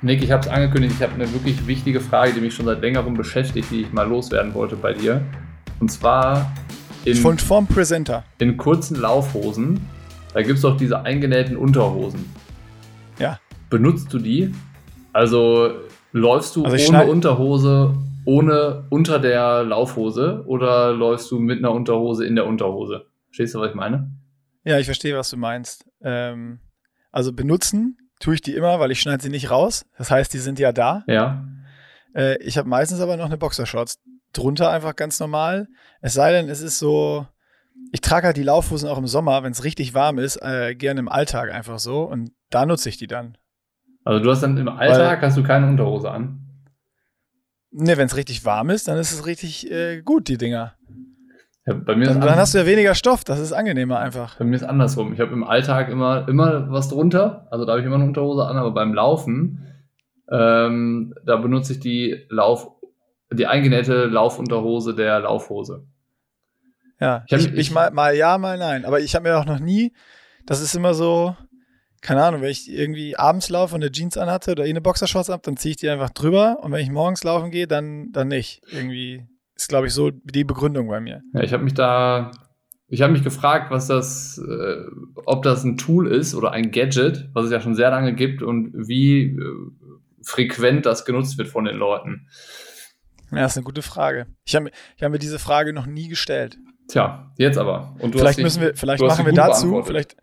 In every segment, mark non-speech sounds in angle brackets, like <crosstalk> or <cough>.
Nick, ich habe es angekündigt, ich habe eine wirklich wichtige Frage, die mich schon seit längerem beschäftigt, die ich mal loswerden wollte bei dir. Und zwar in, Von vom Presenter. In kurzen Laufhosen, da gibt es doch diese eingenähten Unterhosen. Ja. Benutzt du die? Also läufst du also ohne Unterhose, ohne unter der Laufhose oder läufst du mit einer Unterhose in der Unterhose? Verstehst du, was ich meine? Ja, ich verstehe, was du meinst. Ähm, also benutzen tue ich die immer, weil ich schneide sie nicht raus. Das heißt, die sind ja da. Ja. Äh, ich habe meistens aber noch eine Boxershorts drunter, einfach ganz normal. Es sei denn, es ist so, ich trage halt die Laufhosen auch im Sommer, wenn es richtig warm ist, äh, gerne im Alltag einfach so und da nutze ich die dann. Also du hast dann im Alltag weil, hast du keine Unterhose an? Ne, wenn es richtig warm ist, dann ist es richtig äh, gut, die Dinger. Ja, bei mir dann, dann hast du ja weniger Stoff, das ist angenehmer einfach. Bei mir ist andersrum. Ich habe im Alltag immer, immer was drunter, also da habe ich immer eine Unterhose an, aber beim Laufen, ähm, da benutze ich die Lauf, die eingenähte Laufunterhose der Laufhose. Ja, ich, ich, ich mal, mal ja, mal nein. Aber ich habe mir auch noch nie, das ist immer so, keine Ahnung, wenn ich irgendwie abends laufe und eine Jeans anhatte oder eh eine Boxershorts ab, dann ziehe ich die einfach drüber und wenn ich morgens laufen gehe, dann, dann nicht. Irgendwie ist, glaube ich, so die Begründung bei mir. Ja, ich habe mich da, ich habe mich gefragt, was das, äh, ob das ein Tool ist oder ein Gadget, was es ja schon sehr lange gibt und wie äh, frequent das genutzt wird von den Leuten. Ja, das ist eine gute Frage. Ich habe ich hab mir diese Frage noch nie gestellt. Tja, jetzt aber. Und vielleicht müssen wir, vielleicht machen wir dazu, vielleicht,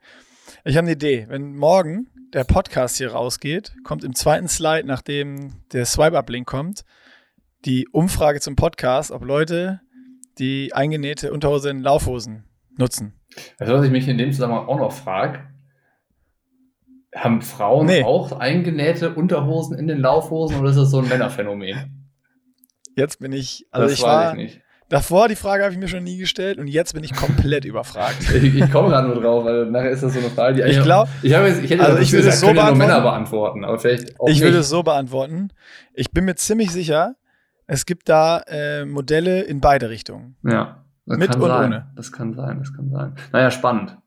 ich habe eine Idee. Wenn morgen der Podcast hier rausgeht, kommt im zweiten Slide, nachdem der Swipe-Up-Link kommt, die Umfrage zum Podcast, ob Leute die eingenähte Unterhose in Laufhosen nutzen. Du, was ich mich in dem Zusammenhang auch noch frage? Haben Frauen nee. auch eingenähte Unterhosen in den Laufhosen oder ist das so ein Männerphänomen? Jetzt bin ich, also das ich war, ich nicht. Davor die Frage habe ich mir schon nie gestellt und jetzt bin ich komplett <laughs> überfragt. Ich, ich komme gerade nur drauf, weil nachher ist das so eine Frage, die ich glaube, ich, ich, ich hätte also ich würde es so beantworten. Männer beantworten, aber vielleicht auch Ich nicht. würde es so beantworten. Ich bin mir ziemlich sicher, es gibt da äh, Modelle in beide Richtungen. Ja. Mit und sein. ohne. Das kann sein, das kann sein. Naja, spannend.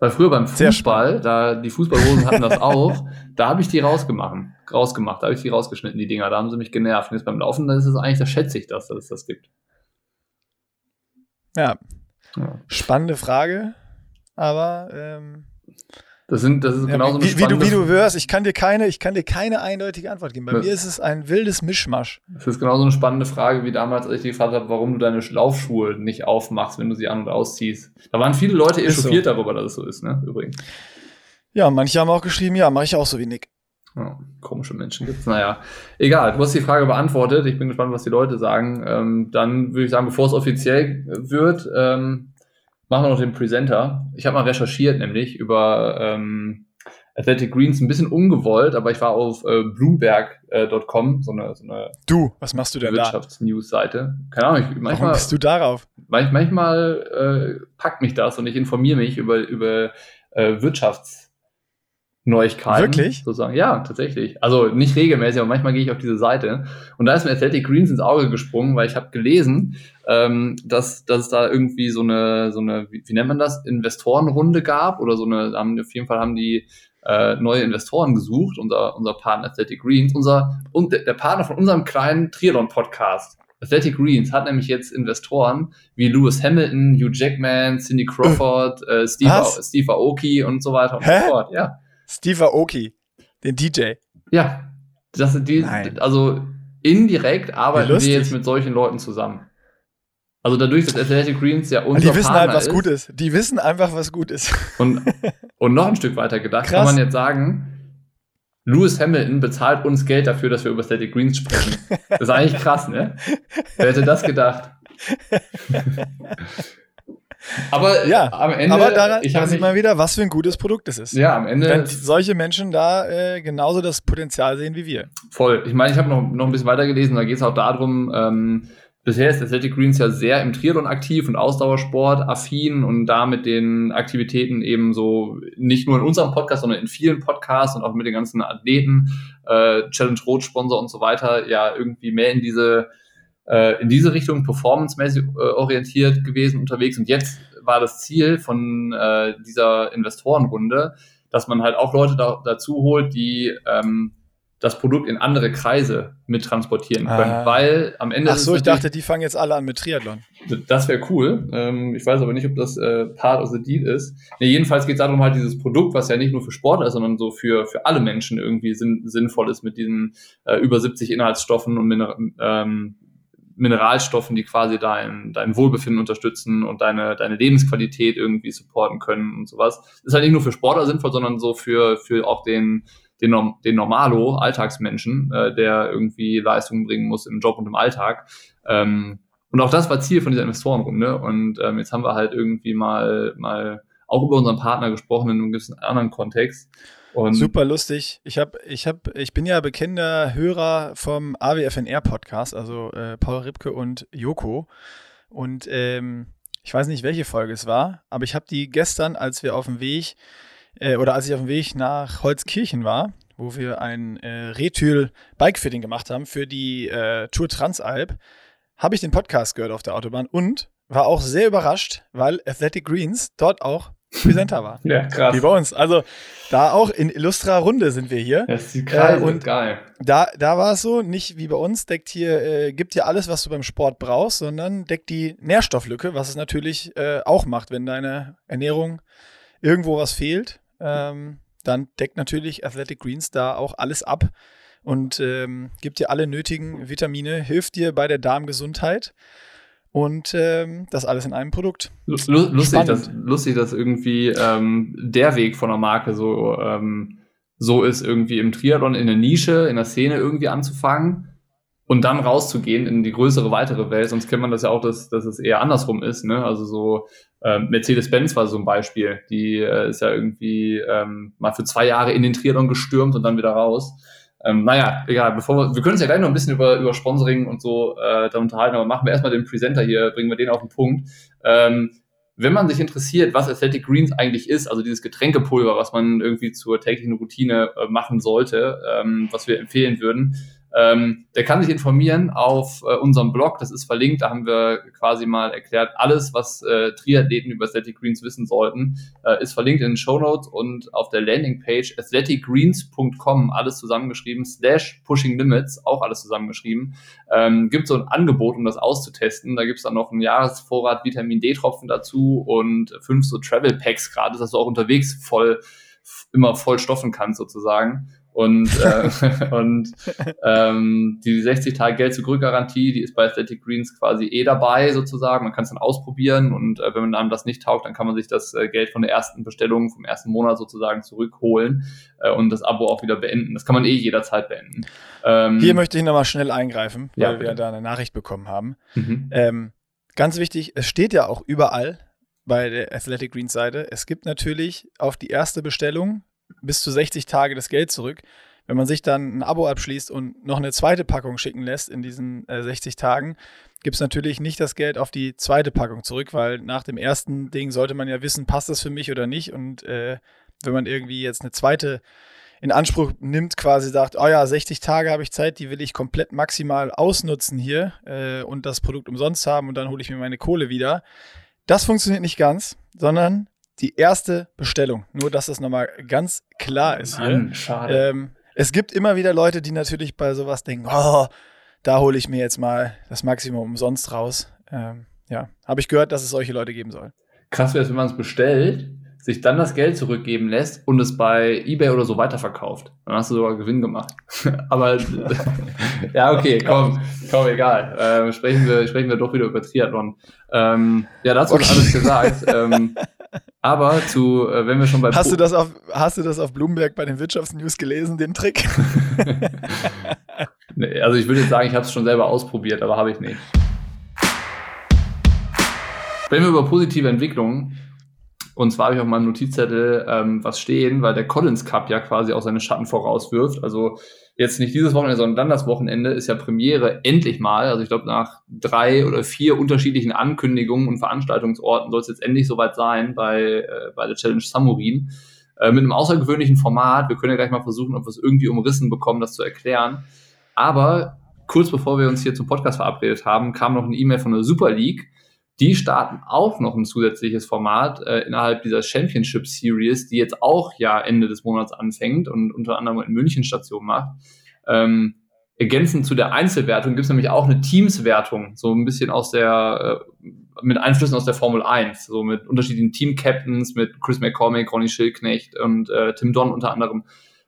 Weil früher beim Fußball, da die Fußballhosen hatten das auch, da habe ich die rausgemacht, rausgemacht, da habe ich die rausgeschnitten, die Dinger, da haben sie mich genervt. Und jetzt beim Laufen, da ist es eigentlich, da schätze ich das, dass es das gibt. Ja. ja. Spannende Frage, aber ähm, das sind, das ist ja, genauso wie, wie, du, wie du hörst, ich kann dir keine, ich kann dir keine eindeutige Antwort geben. Bei das, mir ist es ein wildes Mischmasch. Das ist genauso eine spannende Frage wie damals, als ich dich gefragt habe, warum du deine Laufschuhe nicht aufmachst, wenn du sie an- und ausziehst. Da waren viele Leute echauffiert so. darüber, dass es so ist, ne? Übrigens. Ja, manche haben auch geschrieben, ja, mache ich auch so wie Nick. Ja, komische Menschen gibt's. Naja, egal. Du hast die Frage beantwortet. Ich bin gespannt, was die Leute sagen. Ähm, dann würde ich sagen, bevor es offiziell wird, ähm, machen wir noch den Presenter. Ich habe mal recherchiert, nämlich über ähm, Athletic Greens ein bisschen ungewollt, aber ich war auf äh, Bloomberg.com, äh, so, eine, so eine Du, was machst du denn Wirtschaftsnews-Seite. Keine Ahnung, ich, manchmal. Warum bist du darauf? Manch, manchmal äh, packt mich das und ich informiere mich über, über äh, Wirtschafts- Neuigkeiten. Wirklich? Sozusagen. Ja, tatsächlich. Also nicht regelmäßig, aber manchmal gehe ich auf diese Seite. Und da ist mir Athletic Greens ins Auge gesprungen, weil ich habe gelesen, ähm, dass, dass es da irgendwie so eine, so eine, wie, wie nennt man das, Investorenrunde gab oder so eine, haben, auf jeden Fall haben die äh, neue Investoren gesucht, unser, unser Partner Athletic Greens, unser, und der, Partner von unserem kleinen Triathlon-Podcast. Athletic Greens hat nämlich jetzt Investoren wie Lewis Hamilton, Hugh Jackman, Cindy Crawford, äh, Steve, Steve Aoki und so weiter und Hä? so fort. Ja. Steve Aoki, den DJ. Ja, das sind die, Nein. also indirekt arbeiten wir jetzt mit solchen Leuten zusammen. Also dadurch, dass Athletic Greens ja unser Die wissen Partner halt, was ist, gut ist. Die wissen einfach, was gut ist. Und, <laughs> und noch ein Stück weiter gedacht, Krass. kann man jetzt sagen, Lewis Hamilton bezahlt uns Geld dafür, dass wir über Athletic Greens sprechen. Das ist eigentlich krass, ne? Wer hätte das gedacht? <laughs> Aber ja, am Ende. Aber daran ich sieht mal wieder, was für ein gutes Produkt es ist. Ja, am Ende. Wenn solche Menschen da äh, genauso das Potenzial sehen wie wir. Voll. Ich meine, ich habe noch, noch ein bisschen weiter gelesen, da geht es auch darum, ähm, bisher ist Athletic Greens ja sehr im Triathlon aktiv und Ausdauersport affin und da mit den Aktivitäten eben so nicht nur in unserem Podcast, sondern in vielen Podcasts und auch mit den ganzen Athleten, äh, Challenge Rot Sponsor und so weiter, ja irgendwie mehr in diese äh, in diese Richtung performancemäßig äh, orientiert gewesen unterwegs. Und jetzt war das Ziel von äh, dieser Investorenrunde, dass man halt auch Leute da, dazu holt, die ähm, das Produkt in andere Kreise mittransportieren können, ah. weil am Ende. Ach so, ich dachte, die fangen jetzt alle an mit Triathlon. Das wäre cool. Ähm, ich weiß aber nicht, ob das äh, Part of the Deal ist. Nee, jedenfalls geht es darum, halt dieses Produkt, was ja nicht nur für Sportler ist, sondern so für, für alle Menschen irgendwie sinn, sinnvoll ist mit diesen äh, über 70 Inhaltsstoffen und Miner ähm, Mineralstoffen, die quasi dein, dein Wohlbefinden unterstützen und deine, deine Lebensqualität irgendwie supporten können und sowas. Das ist halt nicht nur für Sportler sinnvoll, sondern so für, für auch den, den, den Normalo, Alltagsmenschen, äh, der irgendwie Leistungen bringen muss im Job und im Alltag. Ähm, und auch das war Ziel von dieser Investorenrunde. Und ähm, jetzt haben wir halt irgendwie mal, mal auch über unseren Partner gesprochen in einem gewissen anderen Kontext. Und Super lustig. Ich hab, ich hab, ich bin ja bekennender Hörer vom AWFNR Podcast, also äh, Paul Ripke und Joko. Und ähm, ich weiß nicht, welche Folge es war, aber ich habe die gestern, als wir auf dem Weg äh, oder als ich auf dem Weg nach Holzkirchen war, wo wir ein äh, Retül Bikefitting gemacht haben für die äh, Tour Transalp, habe ich den Podcast gehört auf der Autobahn und war auch sehr überrascht, weil Athletic Greens dort auch Präsenter war. ja, krass. Wie bei uns. Also da auch in illustrer Runde sind wir hier. Das ist krass, äh, und geil. Da, da war es so, nicht wie bei uns, deckt hier, äh, gibt dir alles, was du beim Sport brauchst, sondern deckt die Nährstofflücke, was es natürlich äh, auch macht, wenn deine Ernährung irgendwo was fehlt ähm, dann deckt natürlich Athletic Greens da auch alles ab und ähm, gibt dir alle nötigen Vitamine, hilft dir bei der Darmgesundheit und ähm, das alles in einem Produkt. Lustig, dass, lustig, dass irgendwie ähm, der Weg von der Marke so, ähm, so ist, irgendwie im Triathlon in der Nische, in der Szene irgendwie anzufangen und dann rauszugehen in die größere, weitere Welt. Sonst kennt man das ja auch, dass, dass es eher andersrum ist. Ne? Also so äh, Mercedes-Benz war so ein Beispiel. Die äh, ist ja irgendwie ähm, mal für zwei Jahre in den Triathlon gestürmt und dann wieder raus. Ähm, naja, egal, bevor wir, wir können uns ja gleich noch ein bisschen über, über Sponsoring und so äh, da unterhalten, aber machen wir erstmal den Presenter hier, bringen wir den auf den Punkt. Ähm, wenn man sich interessiert, was Athletic Greens eigentlich ist, also dieses Getränkepulver, was man irgendwie zur täglichen Routine äh, machen sollte, ähm, was wir empfehlen würden, ähm, der kann sich informieren auf äh, unserem Blog, das ist verlinkt, da haben wir quasi mal erklärt, alles, was äh, Triathleten über Athletic Greens wissen sollten, äh, ist verlinkt in den Show Notes und auf der Landingpage athleticgreens.com, alles zusammengeschrieben, slash Pushing Limits, auch alles zusammengeschrieben, ähm, gibt so ein Angebot, um das auszutesten. Da gibt es dann noch einen Jahresvorrat Vitamin D-Tropfen dazu und fünf so Travel Packs gerade, dass du auch unterwegs voll immer voll stoffen kannst sozusagen. Und, äh, <laughs> und ähm, die 60 Tage Geld zurück Garantie, die ist bei Athletic Greens quasi eh dabei sozusagen. Man kann es dann ausprobieren und äh, wenn man einem das nicht taugt, dann kann man sich das äh, Geld von der ersten Bestellung, vom ersten Monat sozusagen zurückholen äh, und das Abo auch wieder beenden. Das kann man eh jederzeit beenden. Ähm, Hier möchte ich nochmal schnell eingreifen, weil ja, wir da eine Nachricht bekommen haben. Mhm. Ähm, ganz wichtig, es steht ja auch überall bei der Athletic Greens Seite, es gibt natürlich auf die erste Bestellung bis zu 60 Tage das Geld zurück. Wenn man sich dann ein Abo abschließt und noch eine zweite Packung schicken lässt in diesen äh, 60 Tagen, gibt es natürlich nicht das Geld auf die zweite Packung zurück, weil nach dem ersten Ding sollte man ja wissen, passt das für mich oder nicht. Und äh, wenn man irgendwie jetzt eine zweite in Anspruch nimmt, quasi sagt, oh ja, 60 Tage habe ich Zeit, die will ich komplett maximal ausnutzen hier äh, und das Produkt umsonst haben und dann hole ich mir meine Kohle wieder. Das funktioniert nicht ganz, sondern die erste Bestellung. Nur, dass das nochmal ganz klar ist Mann, hier. Schade. Ähm, es gibt immer wieder Leute, die natürlich bei sowas denken, oh, da hole ich mir jetzt mal das Maximum umsonst raus. Ähm, ja, habe ich gehört, dass es solche Leute geben soll. Krass wäre es, wenn man es bestellt, sich dann das Geld zurückgeben lässt und es bei eBay oder so weiterverkauft. Dann hast du sogar Gewinn gemacht. <laughs> Aber <laughs> ja, okay, <laughs> komm, komm, egal. Ähm, sprechen, wir, sprechen wir doch wieder über Triathlon. Ähm, ja, dazu okay. alles gesagt. ähm, aber zu, äh, wenn wir schon bei hast du das auf Hast du das auf Bloomberg bei den Wirtschaftsnews gelesen, den Trick? <laughs> nee, also ich würde jetzt sagen, ich habe es schon selber ausprobiert, aber habe ich nicht. Sprechen wir über positive Entwicklungen. Und zwar habe ich auf meinem Notizzettel ähm, was stehen, weil der Collins Cup ja quasi auch seine Schatten vorauswirft. Also jetzt nicht dieses Wochenende, sondern dann das Wochenende ist ja Premiere endlich mal. Also ich glaube, nach drei oder vier unterschiedlichen Ankündigungen und Veranstaltungsorten soll es jetzt endlich soweit sein bei, äh, bei der Challenge Samurin. Äh, mit einem außergewöhnlichen Format. Wir können ja gleich mal versuchen, ob wir es irgendwie umrissen bekommen, das zu erklären. Aber kurz bevor wir uns hier zum Podcast verabredet haben, kam noch eine E-Mail von der Super League die starten auch noch ein zusätzliches Format äh, innerhalb dieser Championship Series, die jetzt auch ja Ende des Monats anfängt und unter anderem in München Station macht. Ähm, ergänzend zu der Einzelwertung gibt es nämlich auch eine Teamswertung, so ein bisschen aus der, äh, mit Einflüssen aus der Formel 1, so mit unterschiedlichen Team-Captains, mit Chris McCormick, Ronnie Schildknecht und äh, Tim Don unter anderem.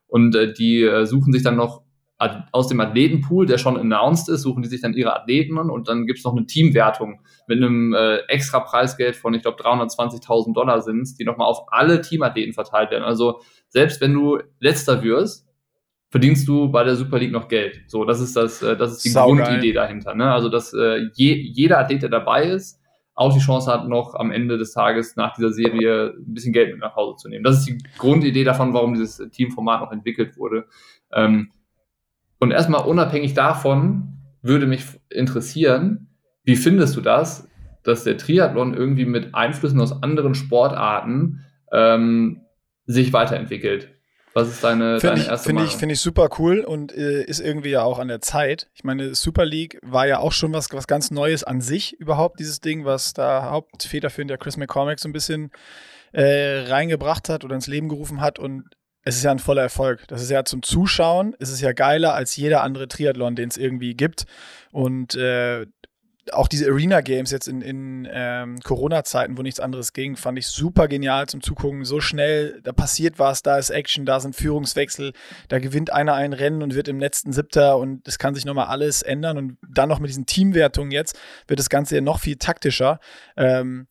Und äh, die äh, suchen sich dann noch aus dem Athletenpool, der schon announced ist, suchen die sich dann ihre Athleten und dann gibt's noch eine Teamwertung mit einem äh, extra Preisgeld von, ich glaube, 320.000 Dollar sind die nochmal auf alle Teamathleten verteilt werden. Also selbst wenn du letzter wirst, verdienst du bei der Super League noch Geld. So, das ist das, äh, das ist die Sau Grundidee geil. dahinter. Ne? Also, dass äh, je, jeder Athlet, der dabei ist, auch die Chance hat, noch am Ende des Tages nach dieser Serie ein bisschen Geld mit nach Hause zu nehmen. Das ist die Grundidee davon, warum dieses Teamformat noch entwickelt wurde. Ähm, und erstmal unabhängig davon würde mich interessieren, wie findest du das, dass der Triathlon irgendwie mit Einflüssen aus anderen Sportarten ähm, sich weiterentwickelt? Was ist deine, find deine ich, erste Finde ich, find ich super cool und äh, ist irgendwie ja auch an der Zeit. Ich meine, Super League war ja auch schon was, was ganz Neues an sich überhaupt, dieses Ding, was da hauptfederführend der Chris McCormack so ein bisschen äh, reingebracht hat oder ins Leben gerufen hat und es ist ja ein voller Erfolg. Das ist ja zum Zuschauen, es ist ja geiler als jeder andere Triathlon, den es irgendwie gibt. Und äh, auch diese Arena Games jetzt in, in ähm, Corona-Zeiten, wo nichts anderes ging, fand ich super genial zum Zugucken. So schnell, da passiert was, da ist Action, da sind Führungswechsel, da gewinnt einer ein Rennen und wird im letzten Siebter und es kann sich nochmal alles ändern. Und dann noch mit diesen Teamwertungen jetzt wird das Ganze ja noch viel taktischer. Ähm,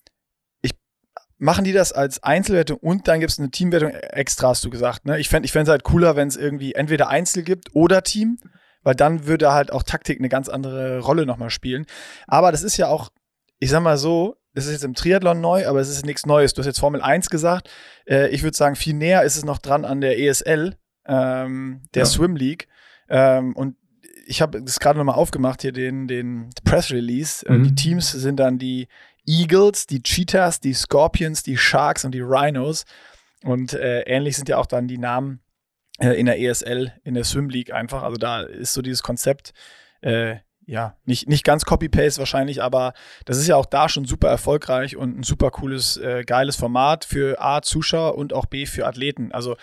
machen die das als Einzelwertung und dann gibt es eine Teamwertung extra, hast du gesagt. Ne? Ich fände es halt cooler, wenn es irgendwie entweder Einzel gibt oder Team weil dann würde halt auch Taktik eine ganz andere Rolle nochmal spielen. Aber das ist ja auch, ich sag mal so, das ist jetzt im Triathlon neu, aber es ist nichts Neues. Du hast jetzt Formel 1 gesagt. Äh, ich würde sagen, viel näher ist es noch dran an der ESL, ähm, der ja. Swim League. Ähm, und ich habe das gerade nochmal aufgemacht hier, den, den Press Release. Äh, mhm. Die Teams sind dann die Eagles, die Cheetahs, die Scorpions, die Sharks und die Rhinos. Und äh, ähnlich sind ja auch dann die Namen äh, in der ESL, in der Swim League einfach. Also da ist so dieses Konzept, äh, ja, nicht, nicht ganz Copy-Paste wahrscheinlich, aber das ist ja auch da schon super erfolgreich und ein super cooles, äh, geiles Format für A, Zuschauer und auch B, für Athleten. Also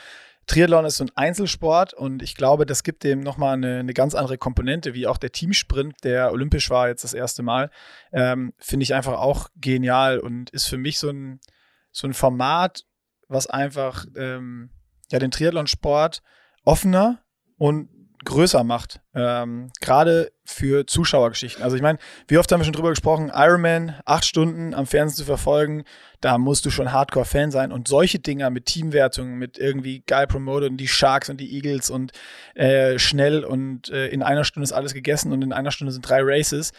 Triathlon ist so ein Einzelsport und ich glaube, das gibt dem nochmal eine, eine ganz andere Komponente, wie auch der Teamsprint, der olympisch war jetzt das erste Mal. Ähm, Finde ich einfach auch genial und ist für mich so ein, so ein Format, was einfach ähm, ja den Triathlonsport offener und größer macht. Ähm, Gerade für Zuschauergeschichten. Also ich meine, wie oft haben wir schon drüber gesprochen, Ironman, acht Stunden am Fernsehen zu verfolgen, da musst du schon Hardcore-Fan sein. Und solche Dinger mit Teamwertungen, mit irgendwie geil promoted und die Sharks und die Eagles und äh, schnell und äh, in einer Stunde ist alles gegessen und in einer Stunde sind drei Races.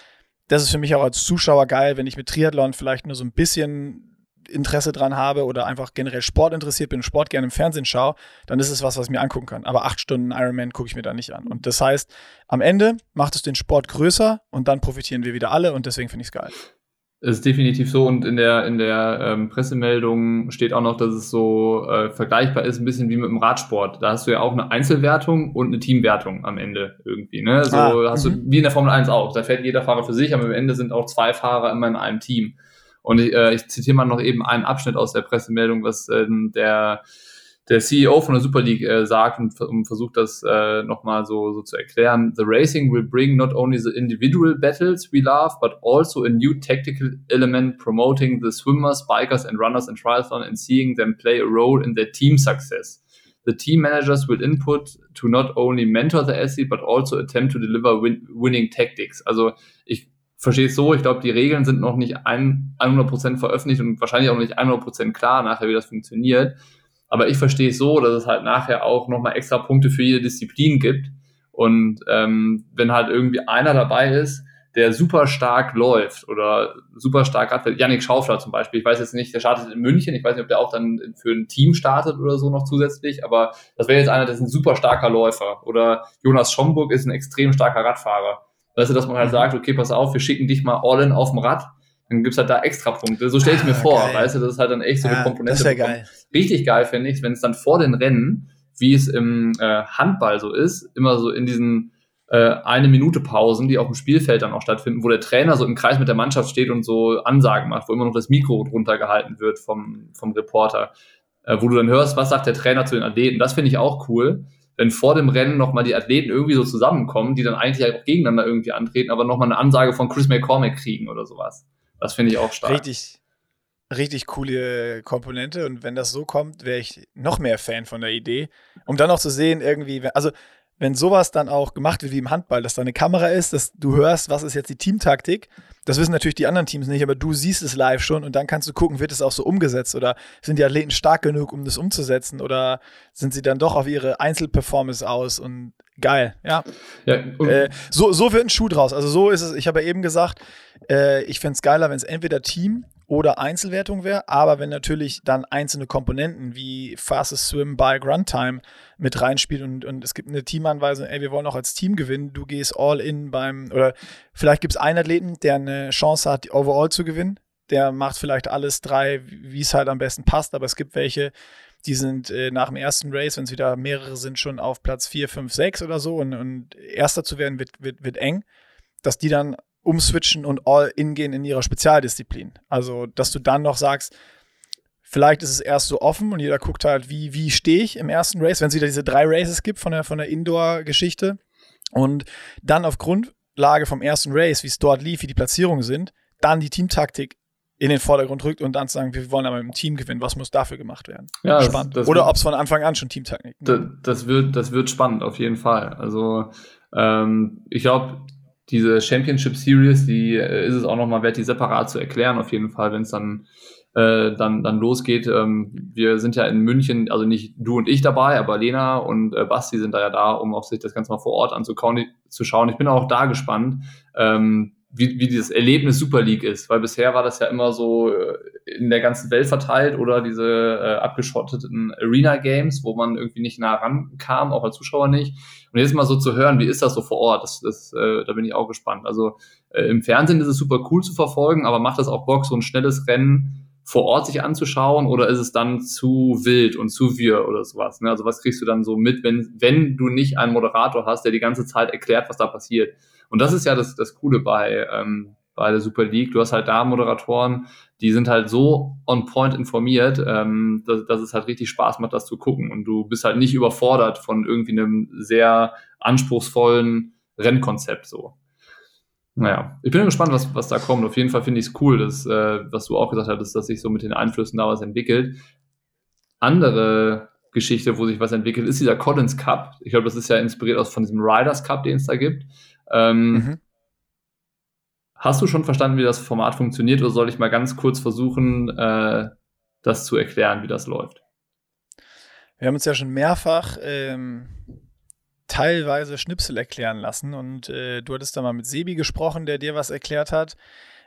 Das ist für mich auch als Zuschauer geil, wenn ich mit Triathlon vielleicht nur so ein bisschen Interesse dran habe oder einfach generell Sport interessiert bin Sport gerne im Fernsehen schaue, dann ist es was, was ich mir angucken kann. Aber acht Stunden Ironman gucke ich mir da nicht an. Und das heißt, am Ende macht es den Sport größer und dann profitieren wir wieder alle und deswegen finde ich es geil. Es ist definitiv so und in der, in der ähm, Pressemeldung steht auch noch, dass es so äh, vergleichbar ist, ein bisschen wie mit dem Radsport. Da hast du ja auch eine Einzelwertung und eine Teamwertung am Ende irgendwie. Ne? So ah, hast du mhm. wie in der Formel 1 auch. Da fährt jeder Fahrer für sich, aber am Ende sind auch zwei Fahrer immer in einem Team. Und ich, äh, ich zitiere mal noch eben einen Abschnitt aus der Pressemeldung, was äh, der der CEO von der Super League äh, sagt und, und versucht das äh, nochmal so, so zu erklären. The racing will bring not only the individual battles we love, but also a new tactical element promoting the swimmers, bikers and runners in triathlon and seeing them play a role in their team success. The team managers will input to not only mentor the athlete, but also attempt to deliver win winning tactics. Also ich verstehe es so, ich glaube, die Regeln sind noch nicht ein, 100% veröffentlicht und wahrscheinlich auch nicht 100% klar nachher, wie das funktioniert. Aber ich verstehe es so, dass es halt nachher auch nochmal extra Punkte für jede Disziplin gibt. Und ähm, wenn halt irgendwie einer dabei ist, der super stark läuft oder super stark hat, Yannick Schaufler zum Beispiel, ich weiß jetzt nicht, der startet in München, ich weiß nicht, ob der auch dann für ein Team startet oder so noch zusätzlich, aber das wäre jetzt einer, der ist ein super starker Läufer. Oder Jonas Schomburg ist ein extrem starker Radfahrer. Weißt du, dass man halt mhm. sagt, okay, pass auf, wir schicken dich mal all in auf dem Rad. Dann gibt's halt da extra Punkte. So stelle ich ah, mir vor, geil. weißt du, das ist halt dann echt so eine Komponente. Das wäre geil. Richtig geil finde ich, wenn es dann vor den Rennen, wie es im äh, Handball so ist, immer so in diesen äh, eine Minute Pausen, die auf dem Spielfeld dann auch stattfinden, wo der Trainer so im Kreis mit der Mannschaft steht und so Ansagen macht, wo immer noch das Mikro drunter gehalten wird vom, vom Reporter, äh, wo du dann hörst, was sagt der Trainer zu den Athleten. Das finde ich auch cool wenn vor dem Rennen nochmal die Athleten irgendwie so zusammenkommen, die dann eigentlich auch gegeneinander irgendwie antreten, aber nochmal eine Ansage von Chris McCormick kriegen oder sowas. Das finde ich auch stark. Richtig, richtig coole Komponente und wenn das so kommt, wäre ich noch mehr Fan von der Idee, um dann auch zu sehen, irgendwie, also wenn sowas dann auch gemacht wird wie im Handball, dass da eine Kamera ist, dass du hörst, was ist jetzt die Teamtaktik. Das wissen natürlich die anderen Teams nicht, aber du siehst es live schon und dann kannst du gucken, wird es auch so umgesetzt oder sind die Athleten stark genug, um das umzusetzen oder sind sie dann doch auf ihre Einzelperformance aus und geil, ja. ja äh, so, so wird ein Schuh draus. Also so ist es, ich habe ja eben gesagt, äh, ich fände es geiler, wenn es entweder Team oder Einzelwertung wäre, aber wenn natürlich dann einzelne Komponenten wie Fastest Swim, Bike, Runtime mit reinspielt und, und es gibt eine Teamanweisung, ey, wir wollen auch als Team gewinnen, du gehst all in beim, oder vielleicht gibt es einen Athleten, der eine Chance hat, Overall zu gewinnen, der macht vielleicht alles drei, wie es halt am besten passt, aber es gibt welche, die sind äh, nach dem ersten Race, wenn es wieder mehrere sind, schon auf Platz 4, 5, 6 oder so und, und erster zu werden wird, wird, wird eng, dass die dann umswitchen und all in gehen in ihrer Spezialdisziplin. Also, dass du dann noch sagst, vielleicht ist es erst so offen und jeder guckt halt, wie, wie stehe ich im ersten Race, wenn es wieder diese drei Races gibt von der, von der Indoor-Geschichte. Und dann auf Grundlage vom ersten Race, wie es dort lief, wie die Platzierungen sind, dann die Teamtaktik in den Vordergrund rückt und dann zu sagen, wir wollen aber im Team gewinnen, was muss dafür gemacht werden? Ja, spannend. Das, das Oder ob es von Anfang an schon Teamtaktik das, das, wird, das wird spannend, auf jeden Fall. Also ähm, ich glaube, diese Championship Series, die äh, ist es auch nochmal wert, die separat zu erklären, auf jeden Fall, wenn es dann, äh, dann, dann losgeht. Ähm, wir sind ja in München, also nicht du und ich dabei, aber Lena und äh, Basti sind da ja da, um auf sich das Ganze mal vor Ort anzuschauen. Ich bin auch da gespannt. Ähm, wie, wie dieses Erlebnis Super League ist, weil bisher war das ja immer so äh, in der ganzen Welt verteilt oder diese äh, abgeschotteten Arena Games, wo man irgendwie nicht nah rankam, auch als Zuschauer nicht. Und jetzt mal so zu hören, wie ist das so vor Ort, das, das, äh, da bin ich auch gespannt. Also äh, im Fernsehen ist es super cool zu verfolgen, aber macht das auch Bock, so ein schnelles Rennen vor Ort sich anzuschauen oder ist es dann zu wild und zu wir oder sowas? Ne? Also was kriegst du dann so mit, wenn, wenn du nicht einen Moderator hast, der die ganze Zeit erklärt, was da passiert? Und das ist ja das, das Coole bei, ähm, bei der Super League. Du hast halt da Moderatoren, die sind halt so on point informiert, ähm, dass, dass es halt richtig Spaß macht, das zu gucken. Und du bist halt nicht überfordert von irgendwie einem sehr anspruchsvollen Rennkonzept so. Naja, ich bin gespannt, was, was da kommt. Auf jeden Fall finde ich es cool, dass, äh, was du auch gesagt hast, dass sich so mit den Einflüssen da was entwickelt. Andere Geschichte, wo sich was entwickelt, ist dieser Collins Cup. Ich glaube, das ist ja inspiriert aus von diesem Riders Cup, den es da gibt. Ähm, mhm. Hast du schon verstanden, wie das Format funktioniert, oder soll ich mal ganz kurz versuchen, äh, das zu erklären, wie das läuft? Wir haben uns ja schon mehrfach ähm, teilweise Schnipsel erklären lassen und äh, du hattest da mal mit Sebi gesprochen, der dir was erklärt hat.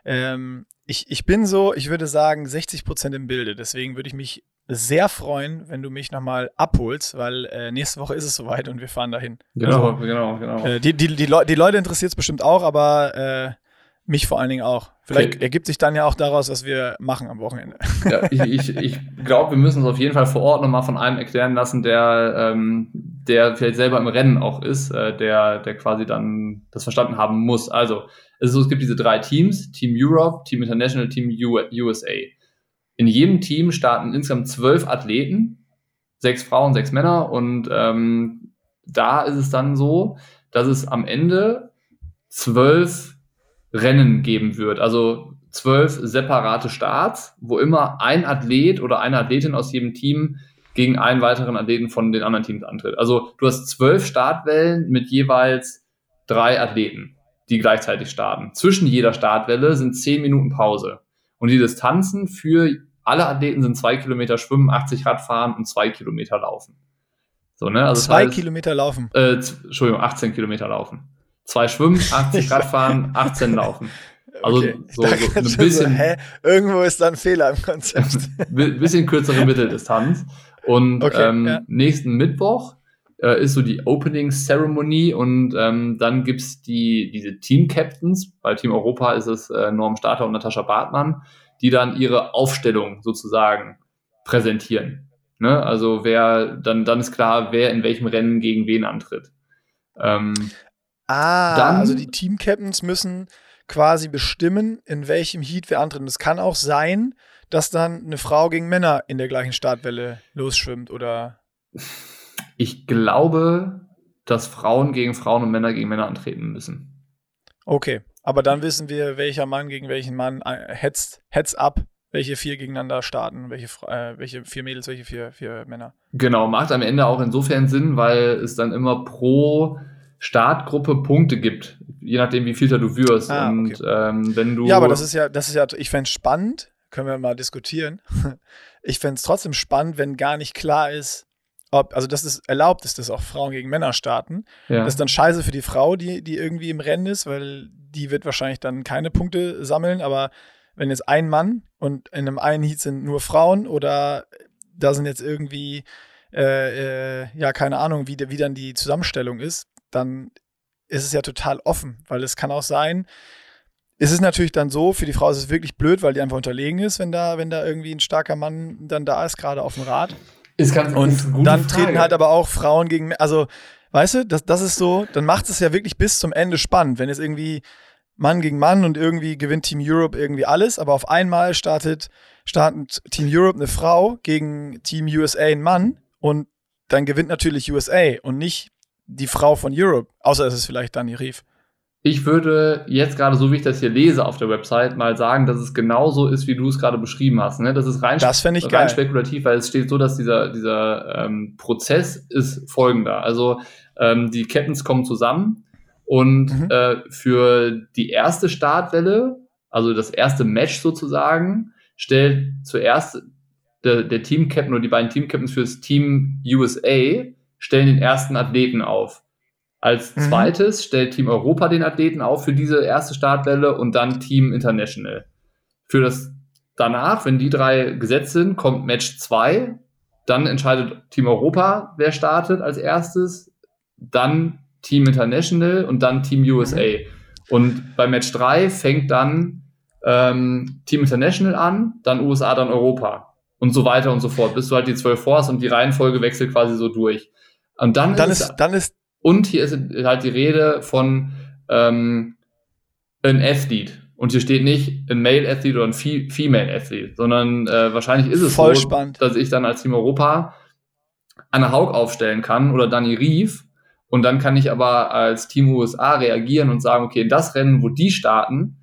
Ähm, ich, ich bin so, ich würde sagen, 60 Prozent im Bilde. Deswegen würde ich mich sehr freuen, wenn du mich nochmal abholst, weil äh, nächste Woche ist es soweit und wir fahren dahin. Genau, also, genau, genau. Äh, die, die, die, Le die Leute interessiert es bestimmt auch, aber äh, mich vor allen Dingen auch. Vielleicht okay. ergibt sich dann ja auch daraus, was wir machen am Wochenende. Ja, ich ich, ich glaube, wir müssen uns auf jeden Fall vor Ort nochmal von einem erklären lassen, der, ähm, der vielleicht selber im Rennen auch ist, äh, der, der quasi dann das verstanden haben muss. Also, es, so, es gibt diese drei Teams, Team Europe, Team International, Team USA. In jedem Team starten insgesamt zwölf Athleten, sechs Frauen, sechs Männer und ähm, da ist es dann so, dass es am Ende zwölf Rennen geben wird. Also zwölf separate Starts, wo immer ein Athlet oder eine Athletin aus jedem Team gegen einen weiteren Athleten von den anderen Teams antritt. Also du hast zwölf Startwellen mit jeweils drei Athleten, die gleichzeitig starten. Zwischen jeder Startwelle sind zehn Minuten Pause. Und die Distanzen für alle Athleten sind zwei Kilometer Schwimmen, 80 Radfahren und zwei Kilometer Laufen. So, ne? Also zwei das heißt, Kilometer laufen. Äh, Entschuldigung, 18 Kilometer laufen zwei Schwimmen, 80 Grad fahren, 18 laufen. Also okay. so, so ein bisschen. So, hä? Irgendwo ist da ein Fehler im Konzept. <laughs> bisschen kürzere Mitteldistanz. Und okay, ähm, ja. nächsten Mittwoch äh, ist so die Opening Ceremony und ähm, dann gibt's die, diese Team Captains. Bei Team Europa ist es äh, Norm Starter und Natascha Bartmann, die dann ihre Aufstellung sozusagen präsentieren. Ne? Also wer, dann, dann ist klar, wer in welchem Rennen gegen wen antritt. Ähm, Ah, dann, also die Team-Captains müssen quasi bestimmen, in welchem Heat wir antreten. Es kann auch sein, dass dann eine Frau gegen Männer in der gleichen Startwelle losschwimmt oder. <laughs> Ich glaube, dass Frauen gegen Frauen und Männer gegen Männer antreten müssen. Okay, aber dann wissen wir, welcher Mann gegen welchen Mann äh, hetzt, hetzt ab, welche vier gegeneinander starten, welche, äh, welche vier Mädels, welche vier, vier Männer. Genau, macht am Ende auch insofern Sinn, weil es dann immer pro Startgruppe Punkte gibt, je nachdem, wie viel du wirst. Ah, und okay. ähm, wenn du. Ja, aber das ist ja, das ist ja, ich fände es spannend, können wir mal diskutieren. <laughs> ich fände es trotzdem spannend, wenn gar nicht klar ist, ob, also dass es erlaubt ist, dass auch Frauen gegen Männer starten. Ja. Das ist dann scheiße für die Frau, die, die irgendwie im Rennen ist, weil die wird wahrscheinlich dann keine Punkte sammeln, aber wenn jetzt ein Mann und in einem einen Heat sind nur Frauen oder da sind jetzt irgendwie, äh, äh, ja, keine Ahnung, wie, wie dann die Zusammenstellung ist, dann ist es ja total offen, weil es kann auch sein, es ist natürlich dann so, für die Frau ist es wirklich blöd, weil die einfach unterlegen ist, wenn da, wenn da irgendwie ein starker Mann dann da ist, gerade auf dem Rad. Ist ganz, und ist dann Frage. treten halt aber auch Frauen gegen, also, weißt du, das, das ist so, dann macht es ja wirklich bis zum Ende spannend, wenn es irgendwie Mann gegen Mann und irgendwie gewinnt Team Europe irgendwie alles, aber auf einmal startet, startet Team Europe eine Frau gegen Team USA ein Mann und dann gewinnt natürlich USA und nicht die Frau von Europe, außer es ist vielleicht Dani Rief. Ich würde jetzt gerade, so wie ich das hier lese auf der Website, mal sagen, dass es genauso ist, wie du es gerade beschrieben hast. Ne? Das ist rein, das rein geil. spekulativ, weil es steht so, dass dieser, dieser ähm, Prozess ist folgender. Also ähm, die Captains kommen zusammen und mhm. äh, für die erste Startwelle, also das erste Match sozusagen, stellt zuerst der, der Team-Captain oder die beiden Team-Captains fürs Team USA stellen den ersten Athleten auf. Als mhm. zweites stellt Team Europa den Athleten auf für diese erste Startwelle und dann Team International. Für das danach, wenn die drei gesetzt sind, kommt Match 2. Dann entscheidet Team Europa, wer startet als erstes. Dann Team International und dann Team USA. Mhm. Und bei Match 3 fängt dann ähm, Team International an, dann USA, dann Europa. Und so weiter und so fort, bis du halt die zwölf vor hast und die Reihenfolge wechselt quasi so durch. Und dann, dann ist, ist dann ist und hier ist halt die Rede von ähm, ein Athlete. Und hier steht nicht ein Male Athlete oder ein Female Athlete, sondern äh, wahrscheinlich ist es Voll so, spannend. dass ich dann als Team Europa Anna Haug aufstellen kann oder Danny Rief. Und dann kann ich aber als Team USA reagieren und sagen, okay, in das Rennen, wo die starten,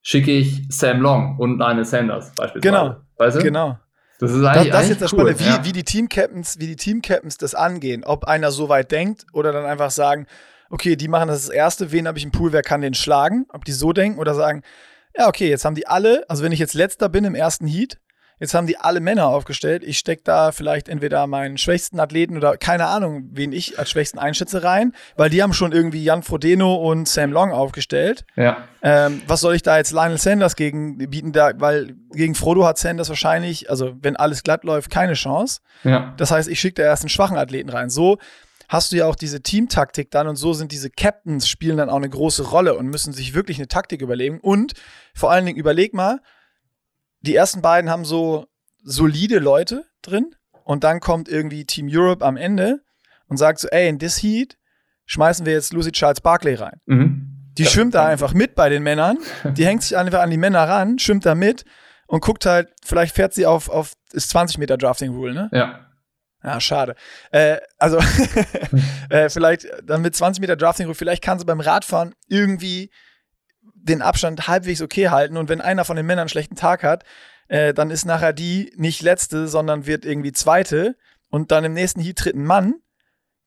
schicke ich Sam Long und eine Sanders beispielsweise. Genau. Weißt du? Genau. Das ist eigentlich, das, das jetzt das cool, Spannende, wie, ja. wie die Team-Captains, wie die Team-Captains das angehen. Ob einer so weit denkt oder dann einfach sagen, okay, die machen das das Erste, wen habe ich im Pool, wer kann den schlagen? Ob die so denken oder sagen, ja, okay, jetzt haben die alle, also wenn ich jetzt letzter bin im ersten Heat, Jetzt haben die alle Männer aufgestellt. Ich stecke da vielleicht entweder meinen schwächsten Athleten oder keine Ahnung, wen ich als schwächsten einschätze rein, weil die haben schon irgendwie Jan Frodeno und Sam Long aufgestellt. Ja. Ähm, was soll ich da jetzt Lionel Sanders gegen bieten? Da, weil gegen Frodo hat Sanders wahrscheinlich, also wenn alles glatt läuft, keine Chance. Ja. Das heißt, ich schicke da erst einen schwachen Athleten rein. So hast du ja auch diese Teamtaktik dann und so sind diese Captains spielen dann auch eine große Rolle und müssen sich wirklich eine Taktik überlegen. Und vor allen Dingen überleg mal, die ersten beiden haben so solide Leute drin und dann kommt irgendwie Team Europe am Ende und sagt so, ey, in this Heat schmeißen wir jetzt Lucy Charles Barkley rein. Mhm. Die ja. schwimmt da einfach mit bei den Männern, <laughs> die hängt sich einfach an die Männer ran, schwimmt da mit und guckt halt, vielleicht fährt sie auf, auf ist 20 Meter Drafting Rule, ne? Ja. Ja, schade. Äh, also, <laughs> äh, vielleicht dann mit 20 Meter Drafting Rule, vielleicht kann sie beim Radfahren irgendwie den Abstand halbwegs okay halten und wenn einer von den Männern einen schlechten Tag hat, äh, dann ist nachher die nicht letzte, sondern wird irgendwie zweite und dann im nächsten Heat tritt ein Mann